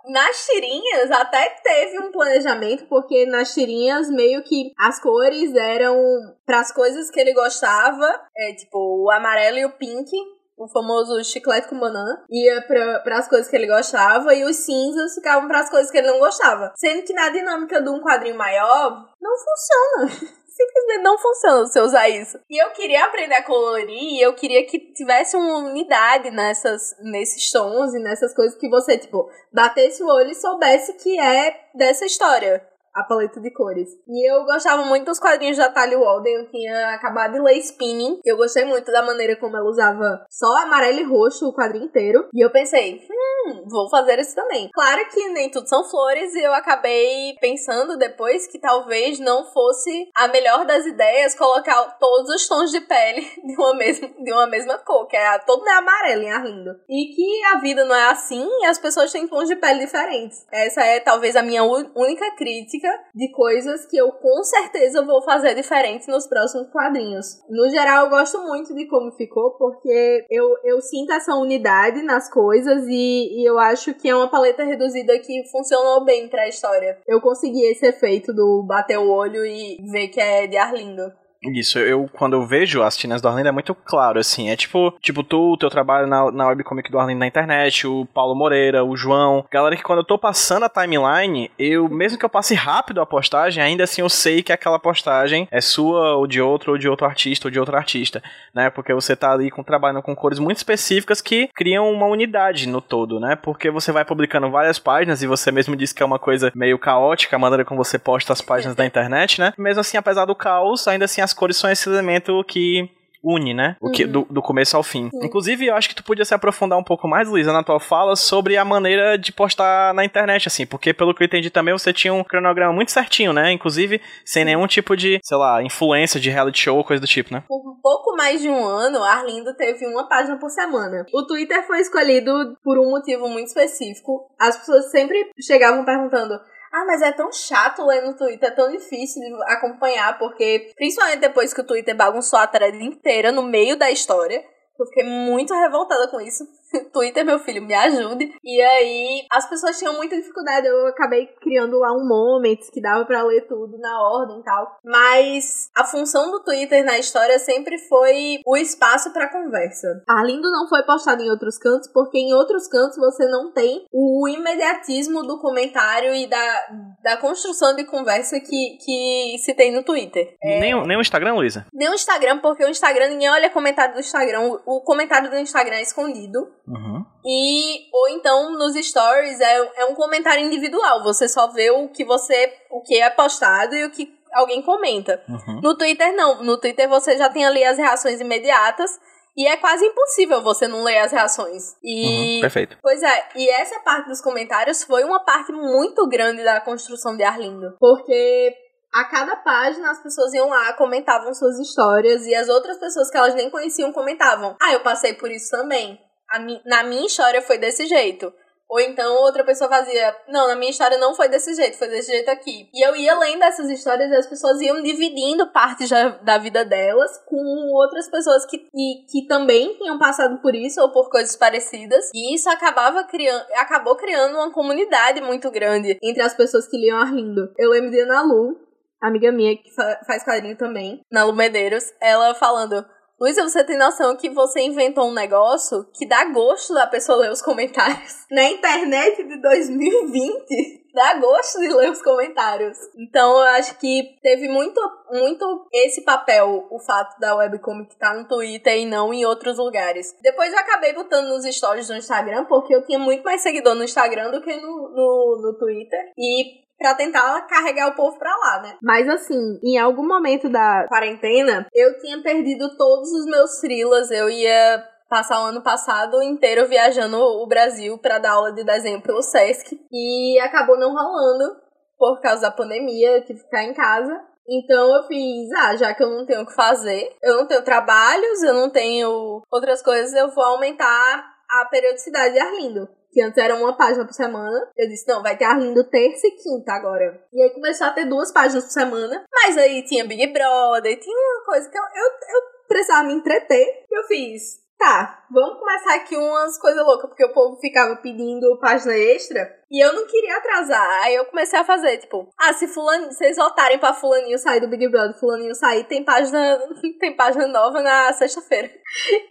nas tirinhas até teve um planejamento, porque nas tirinhas meio que as cores eram para as coisas que ele gostava, é tipo o amarelo e o pink, o famoso chiclete com banana, ia para as coisas que ele gostava e os cinzas ficavam para as coisas que ele não gostava. Sendo que na dinâmica de um quadrinho maior não funciona. simplesmente não funciona você usar isso. E eu queria aprender a colorir, e eu queria que tivesse uma unidade nessas, nesses tons e nessas coisas que você, tipo, batesse o olho e soubesse que é dessa história a paleta de cores. E eu gostava muito dos quadrinhos da Talia Walden, eu tinha acabado de ler Spinning, eu gostei muito da maneira como ela usava só amarelo e roxo o quadrinho inteiro, e eu pensei, hum, vou fazer isso também. Claro que nem tudo são flores, e eu acabei pensando depois que talvez não fosse a melhor das ideias colocar todos os tons de pele de uma mesma, de uma mesma cor, que é todo é amarelo em Arlindo. E que a vida não é assim e as pessoas têm tons de pele diferentes. Essa é talvez a minha única crítica de coisas que eu com certeza vou fazer diferente nos próximos quadrinhos. No geral, eu gosto muito de como ficou, porque eu, eu sinto essa unidade nas coisas e, e eu acho que é uma paleta reduzida que funcionou bem pra história. Eu consegui esse efeito do bater o olho e ver que é de Arlindo. Isso, eu quando eu vejo as tinas do Arlindo é muito claro, assim, é tipo, tipo tu, o teu trabalho na, na webcomic do Arlindo na internet, o Paulo Moreira, o João, galera que quando eu tô passando a timeline, eu, mesmo que eu passe rápido a postagem, ainda assim eu sei que aquela postagem é sua, ou de outro, ou de outro artista, ou de outro artista, né, porque você tá ali com, trabalhando com cores muito específicas que criam uma unidade no todo, né, porque você vai publicando várias páginas, e você mesmo disse que é uma coisa meio caótica, a maneira como você posta as páginas da internet, né, mesmo assim, apesar do caos, ainda assim as as cores são esse elemento que une, né? O que, uhum. do, do começo ao fim. Sim. Inclusive, eu acho que tu podia se aprofundar um pouco mais, Luísa, na tua fala sobre a maneira de postar na internet, assim, porque pelo que eu entendi também, você tinha um cronograma muito certinho, né? Inclusive, sem nenhum tipo de, sei lá, influência de reality show, coisa do tipo, né? Por um pouco mais de um ano, Arlindo teve uma página por semana. O Twitter foi escolhido por um motivo muito específico. As pessoas sempre chegavam perguntando ah, mas é tão chato ler no Twitter, é tão difícil de acompanhar, porque principalmente depois que o Twitter bagunçou a thread inteira no meio da história, eu fiquei muito revoltada com isso. Twitter, meu filho, me ajude. E aí, as pessoas tinham muita dificuldade. Eu acabei criando lá um Moments que dava para ler tudo na ordem e tal. Mas a função do Twitter na história sempre foi o espaço para conversa. Arlindo não foi postado em outros cantos, porque em outros cantos você não tem o imediatismo do comentário e da, da construção de conversa que, que se tem no Twitter. É... Nem, o, nem o Instagram, Luísa? Nem o Instagram, porque o Instagram, ninguém olha comentário do Instagram. O, o comentário do Instagram é escondido. Uhum. E, ou então, nos stories, é, é um comentário individual. Você só vê o que você. o que é postado e o que alguém comenta. Uhum. No Twitter, não. No Twitter você já tem ali as reações imediatas. E é quase impossível você não ler as reações. E. Uhum, perfeito. Pois é, e essa parte dos comentários foi uma parte muito grande da construção de Arlindo. Porque a cada página as pessoas iam lá, comentavam suas histórias. E as outras pessoas que elas nem conheciam comentavam. Ah, eu passei por isso também mi, na minha história foi desse jeito. Ou então outra pessoa fazia, não, na minha história não foi desse jeito, foi desse jeito aqui. E eu ia lendo essas histórias e as pessoas iam dividindo partes da, da vida delas com outras pessoas que, que, que também tinham passado por isso ou por coisas parecidas. E isso acabava criando, acabou criando uma comunidade muito grande entre as pessoas que liam Arlindo. Eu lembro de Ana Lu, amiga minha que fa faz quadrinho também, na Lu Medeiros, ela falando Luísa, você tem noção que você inventou um negócio que dá gosto da pessoa ler os comentários? Na internet de 2020, dá gosto de ler os comentários. Então eu acho que teve muito, muito esse papel, o fato da webcomic estar no Twitter e não em outros lugares. Depois eu acabei botando nos stories do Instagram, porque eu tinha muito mais seguidor no Instagram do que no, no, no Twitter. E para tentar carregar o povo pra lá, né? Mas assim, em algum momento da quarentena, eu tinha perdido todos os meus frilas, eu ia passar o ano passado inteiro viajando o Brasil para dar aula de desenho pelo SESC e acabou não rolando por causa da pandemia, eu tive que ficar em casa. Então eu fiz, ah, já que eu não tenho o que fazer, eu não tenho trabalhos, eu não tenho outras coisas, eu vou aumentar a periodicidade de Arlindo que antes era uma página por semana. Eu disse, não, vai ter Arlindo terça e quinta agora. E aí começou a ter duas páginas por semana. Mas aí tinha Big Brother, tinha uma coisa que eu, eu, eu precisava me entreter. Eu fiz, tá, vamos começar aqui umas coisas loucas, porque o povo ficava pedindo página extra. E eu não queria atrasar. Aí eu comecei a fazer, tipo, ah, se fulano, vocês votarem pra fulaninho sair do Big Brother, fulaninho sair, tem página, tem página nova na sexta-feira.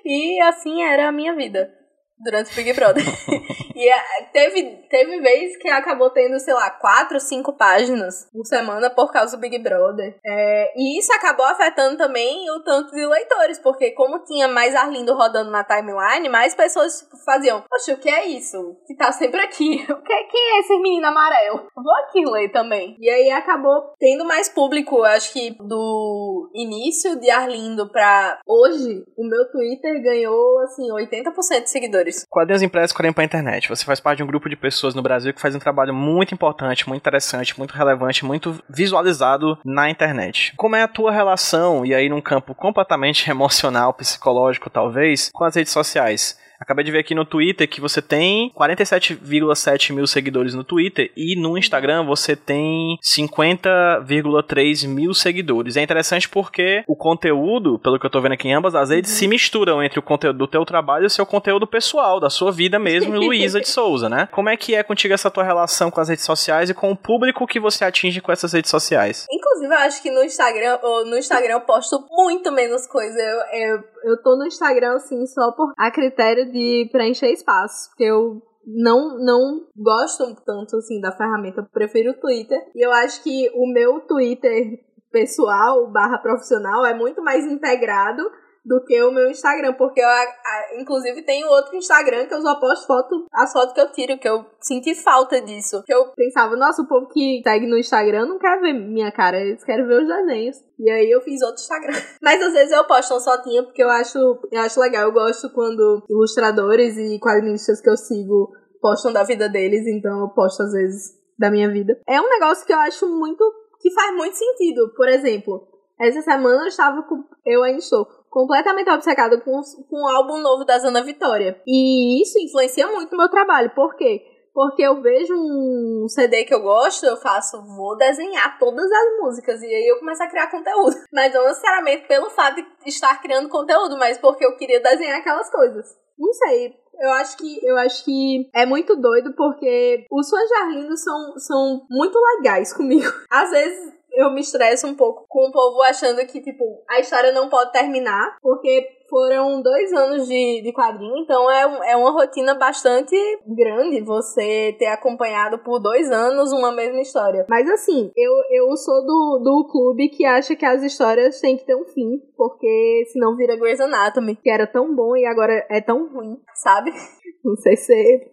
E assim era a minha vida. Durante o Big Brother. e é, teve, teve vez que acabou tendo, sei lá, quatro, cinco páginas por semana por causa do Big Brother. É, e isso acabou afetando também o tanto de leitores, porque como tinha mais Arlindo rodando na timeline, mais pessoas tipo, faziam, poxa, o que é isso? Que tá sempre aqui. O que, quem é esse menino amarelo? Vou aqui ler também. E aí acabou tendo mais público, acho que do início de Arlindo pra hoje, o meu Twitter ganhou, assim, 80% de seguidores. Quadrinhos impressos, quadrinhos pra internet. Você faz parte de um grupo de pessoas no Brasil que faz um trabalho muito importante, muito interessante, muito relevante, muito visualizado na internet. Como é a tua relação, e aí num campo completamente emocional, psicológico talvez, com as redes sociais? Acabei de ver aqui no Twitter que você tem 47,7 mil seguidores no Twitter e no Instagram você tem 50,3 mil seguidores. É interessante porque o conteúdo, pelo que eu tô vendo aqui em ambas as redes, uhum. se misturam entre o conteúdo do teu trabalho e o seu conteúdo pessoal, da sua vida mesmo, Luísa de Souza, né? Como é que é contigo essa tua relação com as redes sociais e com o público que você atinge com essas redes sociais? Inclusive, eu acho que no Instagram, no Instagram eu posto muito menos coisa. Eu, eu, eu tô no Instagram, assim, só por a critério de preencher espaço. Porque eu não, não gosto tanto assim da ferramenta, prefiro o Twitter. E eu acho que o meu Twitter pessoal barra profissional é muito mais integrado do que o meu Instagram, porque eu, a, a, inclusive, tenho outro Instagram que eu só posto foto, as fotos que eu tiro, que eu senti falta disso. Que eu pensava, nossa, o povo que segue no Instagram não quer ver minha cara, eles querem ver os desenhos. E aí eu fiz outro Instagram. Mas às vezes eu posto uma tinha porque eu acho, eu acho legal. Eu gosto quando ilustradores e quadrinistas que eu sigo postam da vida deles, então eu posto às vezes da minha vida. É um negócio que eu acho muito. que faz muito sentido. Por exemplo, essa semana eu estava com. Eu ainda estou completamente obcecada com, com o álbum novo da Zana Vitória. E isso influencia muito o meu trabalho. Por quê? Porque eu vejo um CD que eu gosto, eu faço, vou desenhar todas as músicas. E aí eu começo a criar conteúdo. Mas não necessariamente pelo fato de estar criando conteúdo, mas porque eu queria desenhar aquelas coisas. Não sei. Eu acho que eu acho que é muito doido porque os fãs de Arlindo são, são muito legais comigo. Às vezes eu me estresso um pouco com o povo achando que, tipo, a história não pode terminar, porque foram dois anos de, de quadrinho, então é, é uma rotina bastante grande você ter acompanhado por dois anos uma mesma história. Mas assim, eu, eu sou do, do clube que acha que as histórias têm que ter um fim, porque senão vira Grey's Anatomy, que era tão bom e agora é tão ruim, sabe? Não sei se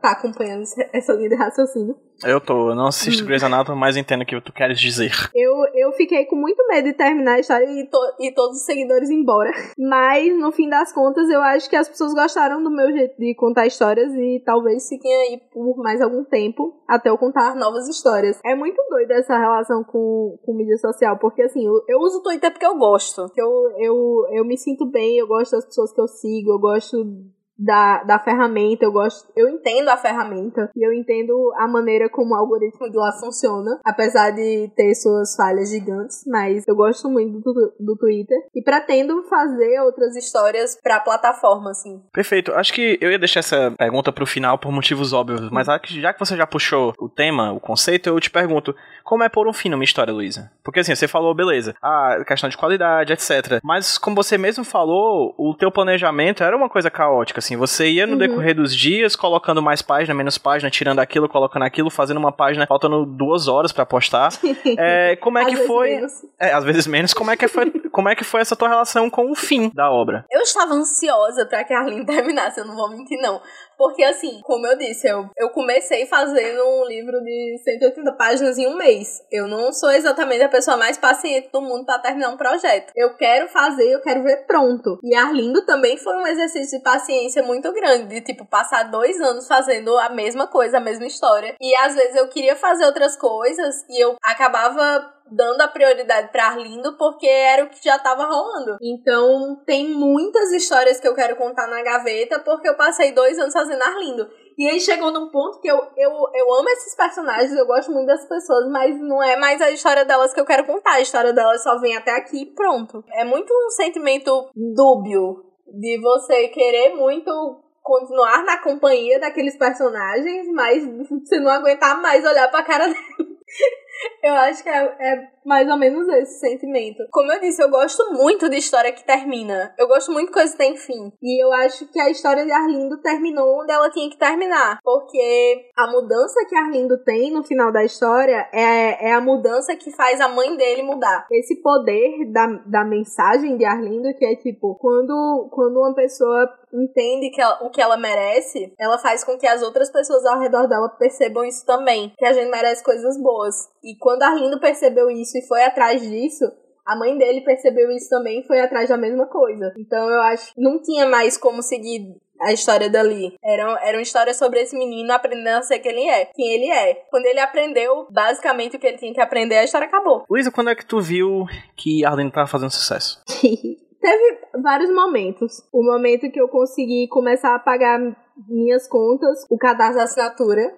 tá acompanhando essa linha de raciocínio. Eu tô, eu não assisto hum. Grey's Anatomy, mas entendo o que tu queres dizer. Eu, eu fiquei com muito medo de terminar a história e, to, e todos os seguidores embora. Mas, no fim das contas, eu acho que as pessoas gostaram do meu jeito de contar histórias e talvez fiquem aí por mais algum tempo até eu contar novas histórias. É muito doido essa relação com, com mídia social, porque assim, eu, eu uso o Twitter porque eu gosto. Eu, eu, eu me sinto bem, eu gosto das pessoas que eu sigo, eu gosto da, da ferramenta, eu gosto, eu entendo a ferramenta e eu entendo a maneira como o algoritmo de lá funciona, apesar de ter suas falhas gigantes, mas eu gosto muito do, do Twitter e pretendo fazer outras histórias pra plataforma, assim. Perfeito. Acho que eu ia deixar essa pergunta pro final por motivos óbvios, mas já que você já puxou o tema, o conceito, eu te pergunto, como é pôr um fim numa história, Luísa? Porque assim, você falou, beleza, a questão de qualidade, etc. Mas como você mesmo falou, o teu planejamento era uma coisa caótica, assim, você ia no uhum. decorrer dos dias colocando mais página, menos página, tirando aquilo, colocando aquilo, fazendo uma página, faltando duas horas para postar. é, como é que foi? É, às vezes menos. Como é que foi? como é que foi essa tua relação com o fim da obra? Eu estava ansiosa para que a Arlene terminasse, eu não vou mentir não. Porque, assim, como eu disse, eu, eu comecei fazendo um livro de 180 páginas em um mês. Eu não sou exatamente a pessoa mais paciente do mundo para terminar um projeto. Eu quero fazer, eu quero ver pronto. E Arlindo também foi um exercício de paciência muito grande, de, tipo, passar dois anos fazendo a mesma coisa, a mesma história. E às vezes eu queria fazer outras coisas e eu acabava dando a prioridade para Arlindo porque era o que já tava rolando. Então, tem muitas histórias que eu quero contar na gaveta porque eu passei dois anos fazendo Arlindo. E aí chegou num ponto que eu, eu, eu amo esses personagens, eu gosto muito das pessoas, mas não é mais a história delas que eu quero contar. A história delas só vem até aqui e pronto. É muito um sentimento dúbio de você querer muito continuar na companhia daqueles personagens, mas você não aguentar mais olhar pra cara deles. Eu acho que é, é mais ou menos esse sentimento. Como eu disse, eu gosto muito de história que termina. Eu gosto muito de coisa que tem fim. E eu acho que a história de Arlindo terminou onde ela tinha que terminar. Porque a mudança que Arlindo tem no final da história é, é a mudança que faz a mãe dele mudar. Esse poder da, da mensagem de Arlindo, que é tipo, quando, quando uma pessoa entende que ela, o que ela merece, ela faz com que as outras pessoas ao redor dela percebam isso também. Que a gente merece coisas boas. E quando Arlindo percebeu isso e foi atrás disso, a mãe dele percebeu isso também e foi atrás da mesma coisa. Então eu acho que não tinha mais como seguir a história dali. Era, era uma história sobre esse menino aprendendo a ser quem ele é. Quem ele é. Quando ele aprendeu basicamente o que ele tinha que aprender, a história acabou. Luísa, quando é que tu viu que Arlindo tava fazendo sucesso? Teve vários momentos. O momento que eu consegui começar a pagar minhas contas, o cadastro da assinatura,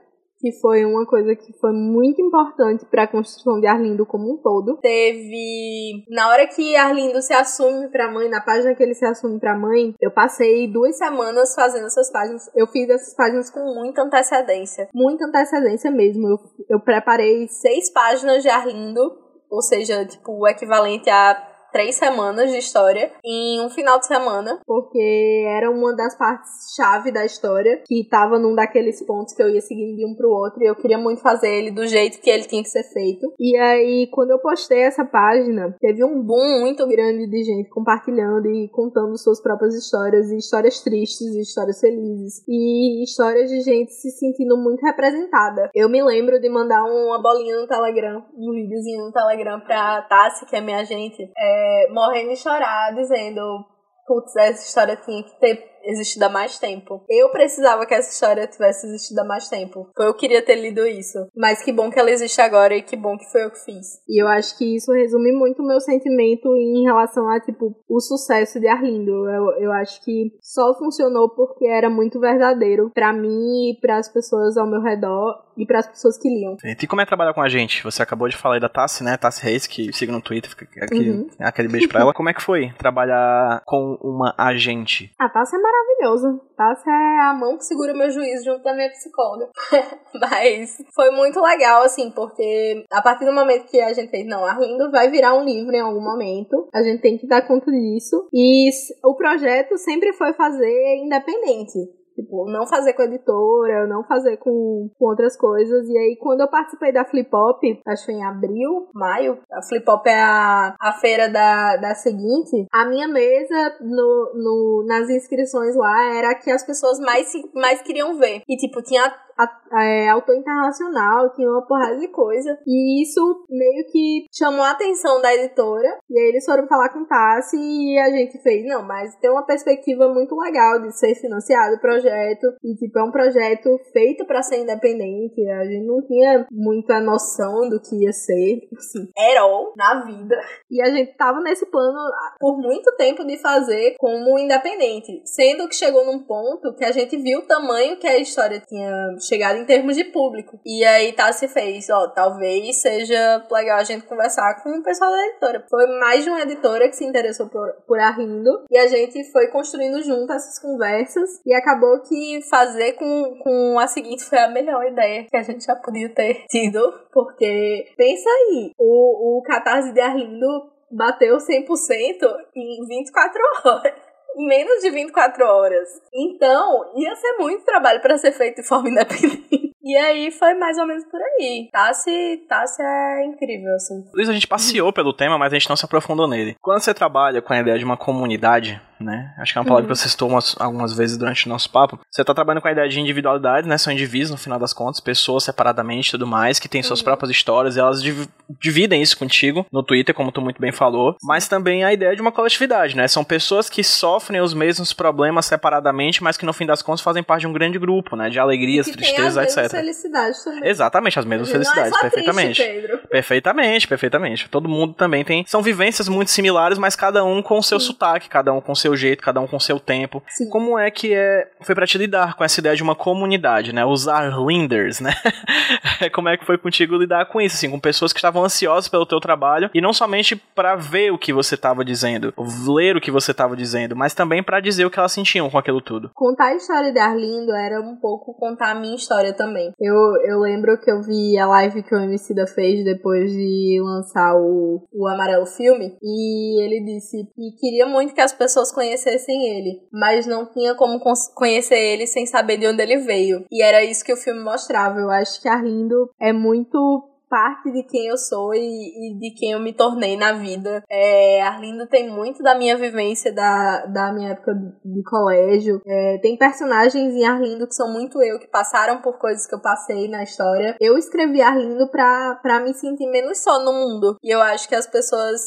que foi uma coisa que foi muito importante para a construção de Arlindo como um todo. Teve na hora que Arlindo se assume para mãe, na página que ele se assume para mãe, eu passei duas semanas fazendo essas páginas. Eu fiz essas páginas com muita antecedência, muita antecedência mesmo. Eu, eu preparei seis páginas de Arlindo, ou seja, tipo o equivalente a três semanas de história em um final de semana, porque era uma das partes chave da história, que tava num daqueles pontos que eu ia seguindo de um pro outro, e eu queria muito fazer ele do jeito que ele tinha que ser feito. E aí, quando eu postei essa página, teve um boom muito grande de gente compartilhando e contando suas próprias histórias, e histórias tristes, e histórias felizes, e histórias de gente se sentindo muito representada. Eu me lembro de mandar uma bolinha no Telegram, um videozinho no Telegram pra Tassi, que é minha agente, é, morrendo de chorar, dizendo: Putz, essa história tinha que ter existido há mais tempo. Eu precisava que essa história tivesse existido há mais tempo. Eu queria ter lido isso. Mas que bom que ela existe agora e que bom que foi eu que fiz. E eu acho que isso resume muito o meu sentimento em relação a, tipo, o sucesso de Arlindo. Eu, eu acho que só funcionou porque era muito verdadeiro para mim e para as pessoas ao meu redor e para as pessoas que liam. E como é trabalhar com a gente? Você acabou de falar aí da Tassi, né? Tassi Reis, que siga no Twitter, fica aqui, uhum. aquele beijo pra ela. Como é que foi trabalhar com uma agente? A Tassi é maravilhosa. Tassi é a mão que segura meu juízo junto da minha psicóloga. Mas foi muito legal, assim, porque a partir do momento que a gente fez, não, Arlindo vai virar um livro em algum momento, a gente tem que dar conta disso. E o projeto sempre foi fazer independente. Tipo, não fazer com editora, não fazer com, com outras coisas. E aí, quando eu participei da Flip Hop, acho que em abril, maio, a Flip Hop é a, a feira da, da seguinte, a minha mesa no, no, nas inscrições lá era que as pessoas mais, mais queriam ver. E, tipo, tinha é, autor internacional, tinha uma porrada de coisa. E isso meio que chamou a atenção da editora. E aí eles foram falar com o Tassi e a gente fez, não, mas tem uma perspectiva muito legal de ser financiado o projeto. E tipo, é um projeto feito para ser independente. A gente não tinha muita noção do que ia ser, assim, herói na vida. E a gente tava nesse plano por muito tempo de fazer como independente. Sendo que chegou num ponto que a gente viu o tamanho que a história tinha chegada em termos de público. E aí se fez, ó, talvez seja legal a gente conversar com o pessoal da editora. Foi mais de uma editora que se interessou por, por Arrindo e a gente foi construindo junto essas conversas e acabou que fazer com, com a seguinte foi a melhor ideia que a gente já podia ter tido, porque pensa aí, o, o Catarse de Arrindo bateu 100% em 24 horas menos de 24 horas. Então, ia ser muito trabalho para ser feito de forma independente. E aí foi mais ou menos por aí. Tassi, Tassi é incrível, assim. Luiz, a gente passeou pelo tema, mas a gente não se aprofundou nele. Quando você trabalha com a ideia de uma comunidade, né? Acho que é uma palavra uhum. que você citou umas, algumas vezes durante o nosso papo. Você está trabalhando com a ideia de individualidade, né? São indivíduos, no final das contas, pessoas separadamente e tudo mais, que têm suas uhum. próprias histórias e elas div dividem isso contigo no Twitter, como tu muito bem falou. Mas também a ideia de uma coletividade, né? São pessoas que sofrem os mesmos problemas separadamente, mas que no fim das contas fazem parte de um grande grupo, né? De alegrias, tristezas, etc. felicidades também. Exatamente, as mesmas felicidades, não é perfeitamente. Triste, perfeitamente, perfeitamente. Todo mundo também tem. São vivências muito similares, mas cada um com o seu Sim. sotaque, cada um com o seu seu jeito, cada um com seu tempo. Sim. Como é que é, foi para te lidar com essa ideia de uma comunidade, né? Os Arlinders, né? Como é que foi contigo lidar com isso, assim, com pessoas que estavam ansiosas pelo teu trabalho e não somente para ver o que você estava dizendo, ler o que você estava dizendo, mas também para dizer o que elas sentiam com aquilo tudo. Contar a história de Arlindo era um pouco contar a minha história também. Eu, eu lembro que eu vi a live que o MC da fez depois depois de lançar o, o Amarelo Filme, e ele disse que queria muito que as pessoas conhecessem ele, mas não tinha como conhecer ele sem saber de onde ele veio. E era isso que o filme mostrava. Eu acho que Arlindo é muito parte de quem eu sou e, e, de quem eu me tornei na vida. É, Arlindo tem muito da minha vivência da, da minha época de colégio. É, tem personagens em Arlindo que são muito eu, que passaram por coisas que eu passei na história. Eu escrevi Arlindo pra, pra me sentir menos só no mundo. E eu acho que as pessoas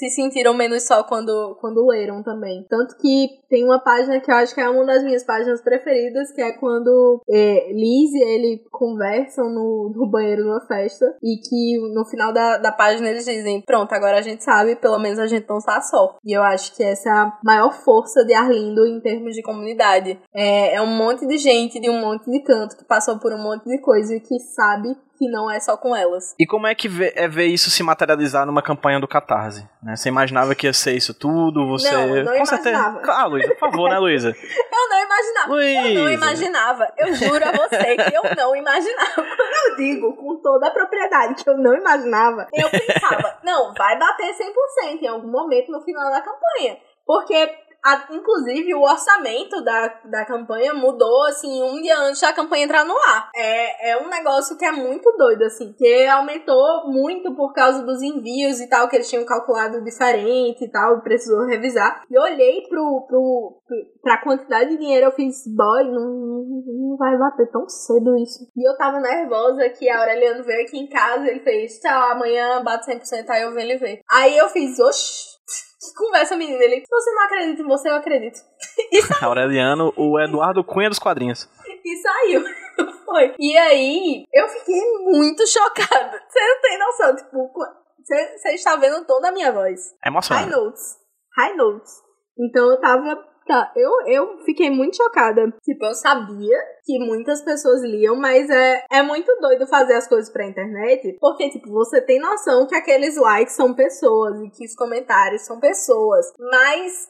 se sentiram menos só quando, quando leram também. Tanto que tem uma página que eu acho que é uma das minhas páginas preferidas, que é quando é, Liz e ele conversam no, no banheiro numa festa e que no final da, da página eles dizem: Pronto, agora a gente sabe, pelo menos a gente não está só. E eu acho que essa é a maior força de Arlindo em termos de comunidade. É, é um monte de gente de um monte de canto que passou por um monte de coisa e que sabe que não é só com elas. E como é que vê, é ver isso se materializar numa campanha do Catarse? Né? Você imaginava que ia ser isso tudo? Você. Não, não com imaginava. Ah, Luísa, por favor, né, Luísa? eu não imaginava. Luísa. Eu não imaginava. Eu juro a você que eu não imaginava. Quando eu digo com toda a propriedade que eu não imaginava, eu pensava, não, vai bater 100% em algum momento no final da campanha. Porque a, inclusive, o orçamento da, da campanha mudou, assim, um dia antes da campanha entrar no ar. É, é um negócio que é muito doido, assim, que aumentou muito por causa dos envios e tal, que eles tinham calculado diferente e tal, precisou revisar. E olhei pro, pro, pra quantidade de dinheiro, eu fiz, boy, não, não vai bater tão cedo isso. E eu tava nervosa que a Aureliano veio aqui em casa, ele fez, tchau, amanhã bate 100%, aí eu venho ele ver. Aí eu fiz, oxi, que conversa, menina. Ele, se você não acredita em você, eu acredito. E saiu. Aureliano, o Eduardo Cunha dos quadrinhos. E saiu. Foi. E aí, eu fiquei muito chocada. Você não tem noção, tipo, você, você está vendo o tom da minha voz. É emocionante. High notes. High notes. Então eu tava Tá, eu, eu fiquei muito chocada. Tipo, eu sabia que muitas pessoas liam, mas é, é muito doido fazer as coisas pra internet, porque, tipo, você tem noção que aqueles likes são pessoas e que os comentários são pessoas. Mas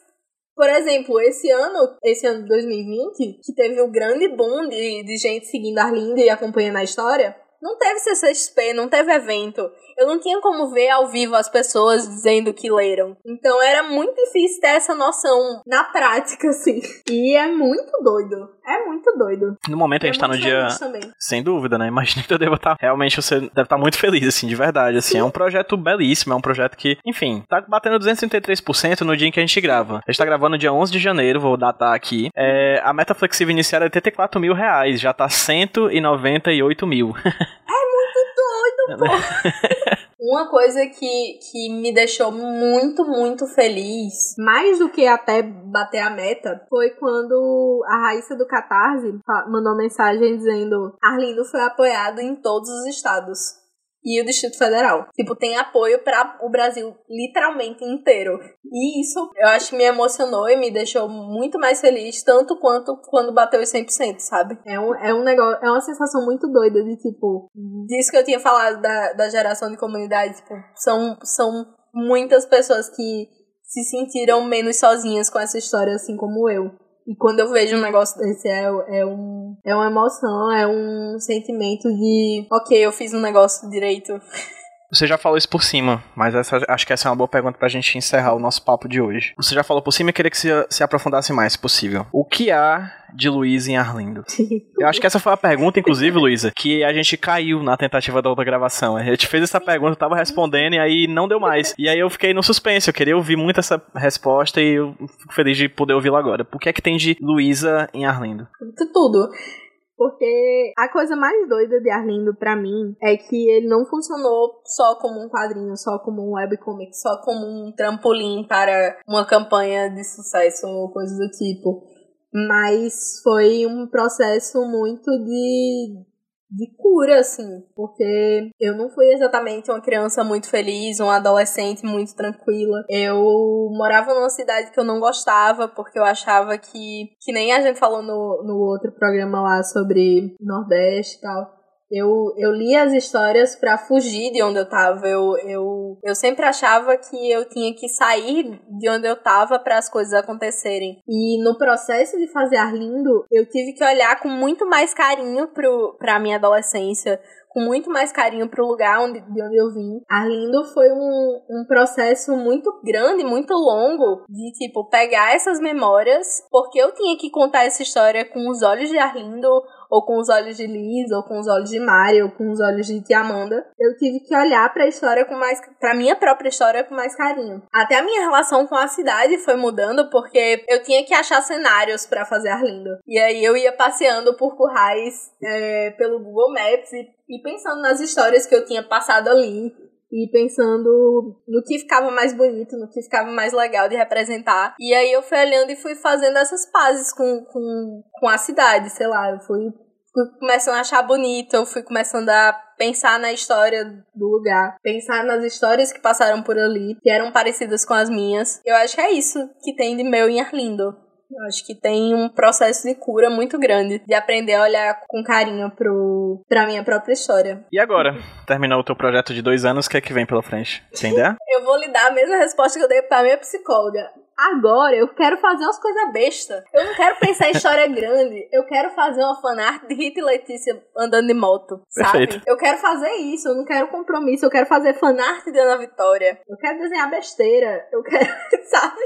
por exemplo, esse ano, esse ano de 2020, que teve o um grande boom de, de gente seguindo a Arlinda e acompanhando a história, não teve CCXP, não teve evento. Eu não tinha como ver ao vivo as pessoas dizendo que leram. Então era muito difícil ter essa noção na prática, assim. E é muito doido. É muito doido. No momento a gente tá no dia. Também. Sem dúvida, né? Imagina que eu devo estar. Tá, realmente você deve estar tá muito feliz, assim, de verdade. Assim, Sim. é um projeto belíssimo, é um projeto que, enfim, tá batendo 233% no dia em que a gente grava. A gente tá gravando no dia 11 de janeiro, vou datar aqui. É, a meta flexível inicial é 84 mil reais, já tá 198 mil. É muito doido, pô! Uma coisa que, que me deixou muito, muito feliz, mais do que até bater a meta, foi quando a Raíssa do Catarse mandou mensagem dizendo: Arlindo foi apoiado em todos os estados e o Distrito Federal. Tipo, tem apoio para o Brasil literalmente inteiro. E isso eu acho que me emocionou e me deixou muito mais feliz, tanto quanto quando bateu os 100%, sabe? É um, é um negócio, é uma sensação muito doida de tipo, disso que eu tinha falado da, da geração de comunidade, tipo, são, são muitas pessoas que se sentiram menos sozinhas com essa história, assim como eu. E quando eu vejo um negócio desse, é, é, um, é uma emoção, é um sentimento de, ok, eu fiz um negócio direito. Você já falou isso por cima, mas essa, acho que essa é uma boa pergunta pra gente encerrar o nosso papo de hoje. Você já falou por cima e queria que se, se aprofundasse mais, se possível. O que há de Luísa em Arlindo? Eu acho que essa foi a pergunta, inclusive, Luísa, que a gente caiu na tentativa da outra gravação. A gente fez essa pergunta, eu tava respondendo e aí não deu mais. E aí eu fiquei no suspense, eu queria ouvir muito essa resposta e eu fico feliz de poder ouvi-la agora. O que é que tem de Luísa em Arlindo? Tudo. Porque a coisa mais doida de Arlindo para mim é que ele não funcionou só como um quadrinho, só como um webcomic, só como um trampolim para uma campanha de sucesso ou coisas do tipo. Mas foi um processo muito de de cura, assim, porque eu não fui exatamente uma criança muito feliz, uma adolescente muito tranquila. Eu morava numa cidade que eu não gostava, porque eu achava que, que nem a gente falou no, no outro programa lá sobre Nordeste e tal. Eu, eu li as histórias para fugir de onde eu tava. Eu, eu, eu sempre achava que eu tinha que sair de onde eu tava para as coisas acontecerem. E no processo de fazer Arlindo, eu tive que olhar com muito mais carinho pro, pra minha adolescência com muito mais carinho pro lugar onde, de onde eu vim. Arlindo foi um, um processo muito grande, muito longo, de tipo, pegar essas memórias, porque eu tinha que contar essa história com os olhos de Arlindo, ou com os olhos de Liz, ou com os olhos de Mari, ou com os olhos de Tia Amanda, eu tive que olhar para a história com mais, para minha própria história com mais carinho. Até a minha relação com a cidade foi mudando porque eu tinha que achar cenários para fazer Arlindo. E aí eu ia passeando por currais é, pelo Google Maps e, e pensando nas histórias que eu tinha passado ali, e pensando no que ficava mais bonito, no que ficava mais legal de representar. E aí eu fui olhando e fui fazendo essas pazes com, com, com a cidade, sei lá, eu fui, fui começando a achar bonito, eu fui começando a pensar na história do lugar, pensar nas histórias que passaram por ali, que eram parecidas com as minhas. Eu acho que é isso que tem de meu em Arlindo. Eu acho que tem um processo de cura muito grande, de aprender a olhar com carinho pro, pra minha própria história. E agora? Terminou o teu projeto de dois anos, o que é que vem pela frente? Ideia? eu vou lhe dar a mesma resposta que eu dei pra minha psicóloga. Agora eu quero fazer umas coisas besta. Eu não quero pensar em história grande. Eu quero fazer uma fanart de Rita e Letícia andando de moto, sabe? Perfeito. Eu quero fazer isso. Eu não quero compromisso. Eu quero fazer fanart de Ana Vitória. Eu quero desenhar besteira. Eu quero, sabe?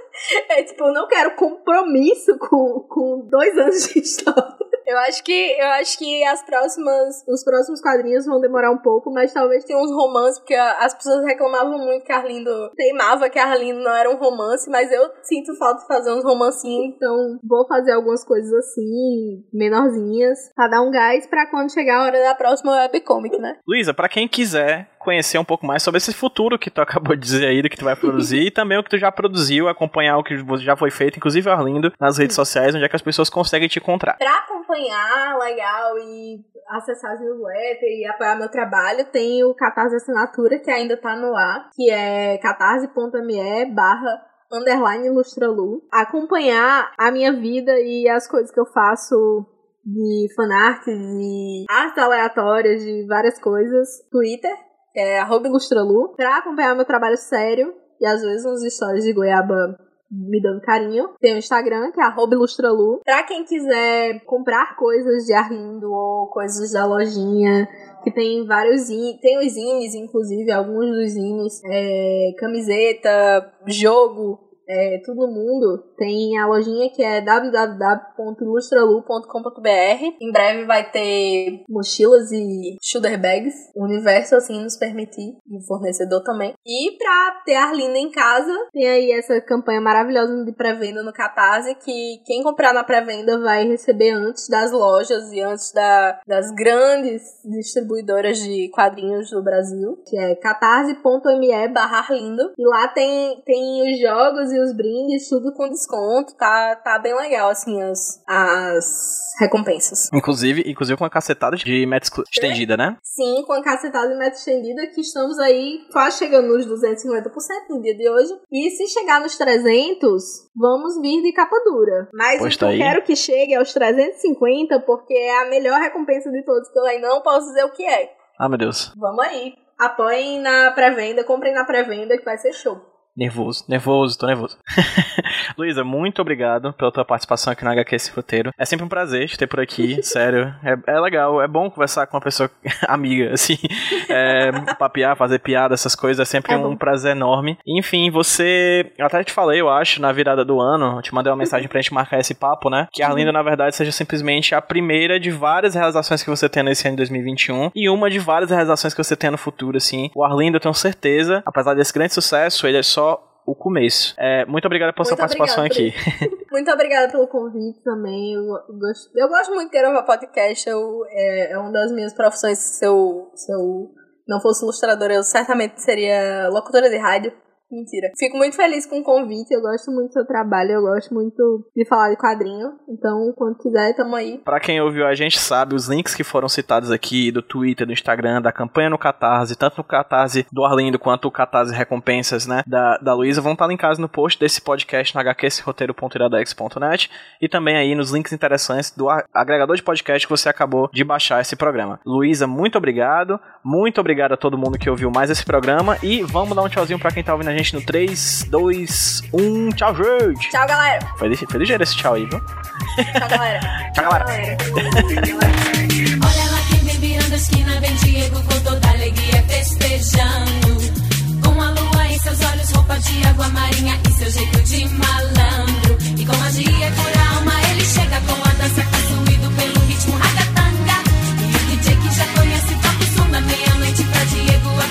É tipo, eu não quero compromisso com, com dois anos de história. Eu acho que eu acho que as próximas, os próximos quadrinhos vão demorar um pouco, mas talvez tenha uns romances, porque as pessoas reclamavam muito que Arlindo teimava que Arlindo não era um romance, mas eu sinto falta de fazer uns romancinhos, então vou fazer algumas coisas assim, menorzinhas, pra dar um gás pra quando chegar a hora da próxima webcomic, né? Luísa, pra quem quiser conhecer um pouco mais sobre esse futuro que tu acabou de dizer aí do que tu vai produzir e também o que tu já produziu, acompanhar o que já foi feito, inclusive Arlindo, nas redes sociais, onde é que as pessoas conseguem te encontrar. Pra acompanhar, legal, e acessar as newsletters e apoiar meu trabalho, tem o Catarse Assinatura, que ainda tá no ar, que é catarse.me barra underline ilustralu. Acompanhar a minha vida e as coisas que eu faço de fanart, de artes aleatórias, de várias coisas. Twitter, é ilustralu. Pra acompanhar meu trabalho sério e às vezes uns stories de goiaba me dando carinho. Tem o Instagram, que é ilustralu. Pra quem quiser comprar coisas de Arlindo ou coisas da lojinha, que tem vários zines, tem os zines, inclusive, alguns dos zines, é, camiseta, jogo, é, todo mundo tem a lojinha que é www.ilustralu.com.br. Em breve vai ter mochilas e shoulder bags. O universo assim nos permitir, e o fornecedor também. E pra ter Arlinda em casa, tem aí essa campanha maravilhosa de pré-venda no Catarse, que quem comprar na pré-venda vai receber antes das lojas e antes da, das grandes distribuidoras de quadrinhos do Brasil, que é catarse.me barra Arlindo. E lá tem, tem os jogos e os brindes, tudo com desconto. Tá, tá bem legal, assim, as, as recompensas. Inclusive, inclusive com a cacetada de meta estendida, né? Sim, com a cacetada de meta estendida, que estamos aí quase chegando nos 250% no dia de hoje. E se chegar nos 300, vamos vir de capa dura. Mas Pois o que tá eu quero que chegue aos 350, porque é a melhor recompensa de todos, que eu ainda não posso dizer o que é. Ah, meu Deus. Vamos aí. Apoiem na pré-venda, comprem na pré-venda, que vai ser show. Nervoso, nervoso, tô nervoso. Luísa, muito obrigado pela tua participação aqui no HQ Esse Roteiro. É sempre um prazer te ter por aqui, sério. É, é legal, é bom conversar com uma pessoa amiga, assim. É, papear, fazer piada, essas coisas, é sempre É um prazer enorme. Enfim, você. Eu até te falei, eu acho, na virada do ano, eu te mandei uma mensagem pra gente marcar esse papo, né? Que a Arlinda, na verdade, seja simplesmente a primeira de várias realizações que você tem nesse ano de 2021 e uma de várias realizações que você tem no futuro, assim. O Arlindo, eu tenho certeza, apesar desse grande sucesso, ele é só o começo. É, muito obrigado pela sua Muito participação obrigada, aqui. Muito obrigada pelo convite também. Eu gosto, eu gosto muito de gravar podcast. Eu, é, é uma das minhas profissões. Se eu, se eu não fosse ilustradora, eu certamente seria locutora de rádio. Mentira. Fico muito feliz com o convite, eu gosto muito do seu trabalho, eu gosto muito de falar de quadrinho. Então, quando quiser, tamo aí. Pra quem ouviu a gente sabe, os links que foram citados aqui do Twitter, do Instagram, da campanha no Catarse, tanto no Catarse do Arlindo quanto o Catarse Recompensas, né, da, da Luísa, vão estar linkados no post desse podcast no hqsroteiro.iradex.net e também aí nos links interessantes do agregador de podcast que você acabou de baixar esse programa. Luísa, muito obrigado. Muito obrigado a todo mundo que ouviu mais esse programa e vamos dar um tchauzinho pra quem tá ouvindo a gente no 3, 2, 1. Tchau, gente! Tchau, galera! Foi, foi ligeiro esse tchau aí, viu? Tchau, galera! tchau, galera! Olha lá quem vem virando a esquina, vem Diego com toda alegria festejando. Com a lua em seus olhos, roupa de água marinha e seu jeito de malandro. E com magia por alma, ele chega com a dança consumido pelo ritmo ragatanga. E o DJ que já conhece toca o som da meia-noite pra Diego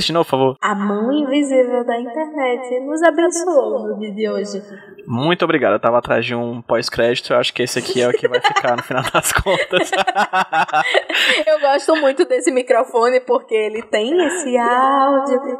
De novo, por favor. A mão invisível da internet nos abençoou no dia de hoje. Muito obrigado. Eu tava atrás de um pós-crédito. Eu acho que esse aqui é o que vai ficar no final das contas. Eu gosto muito desse microfone porque ele tem esse áudio.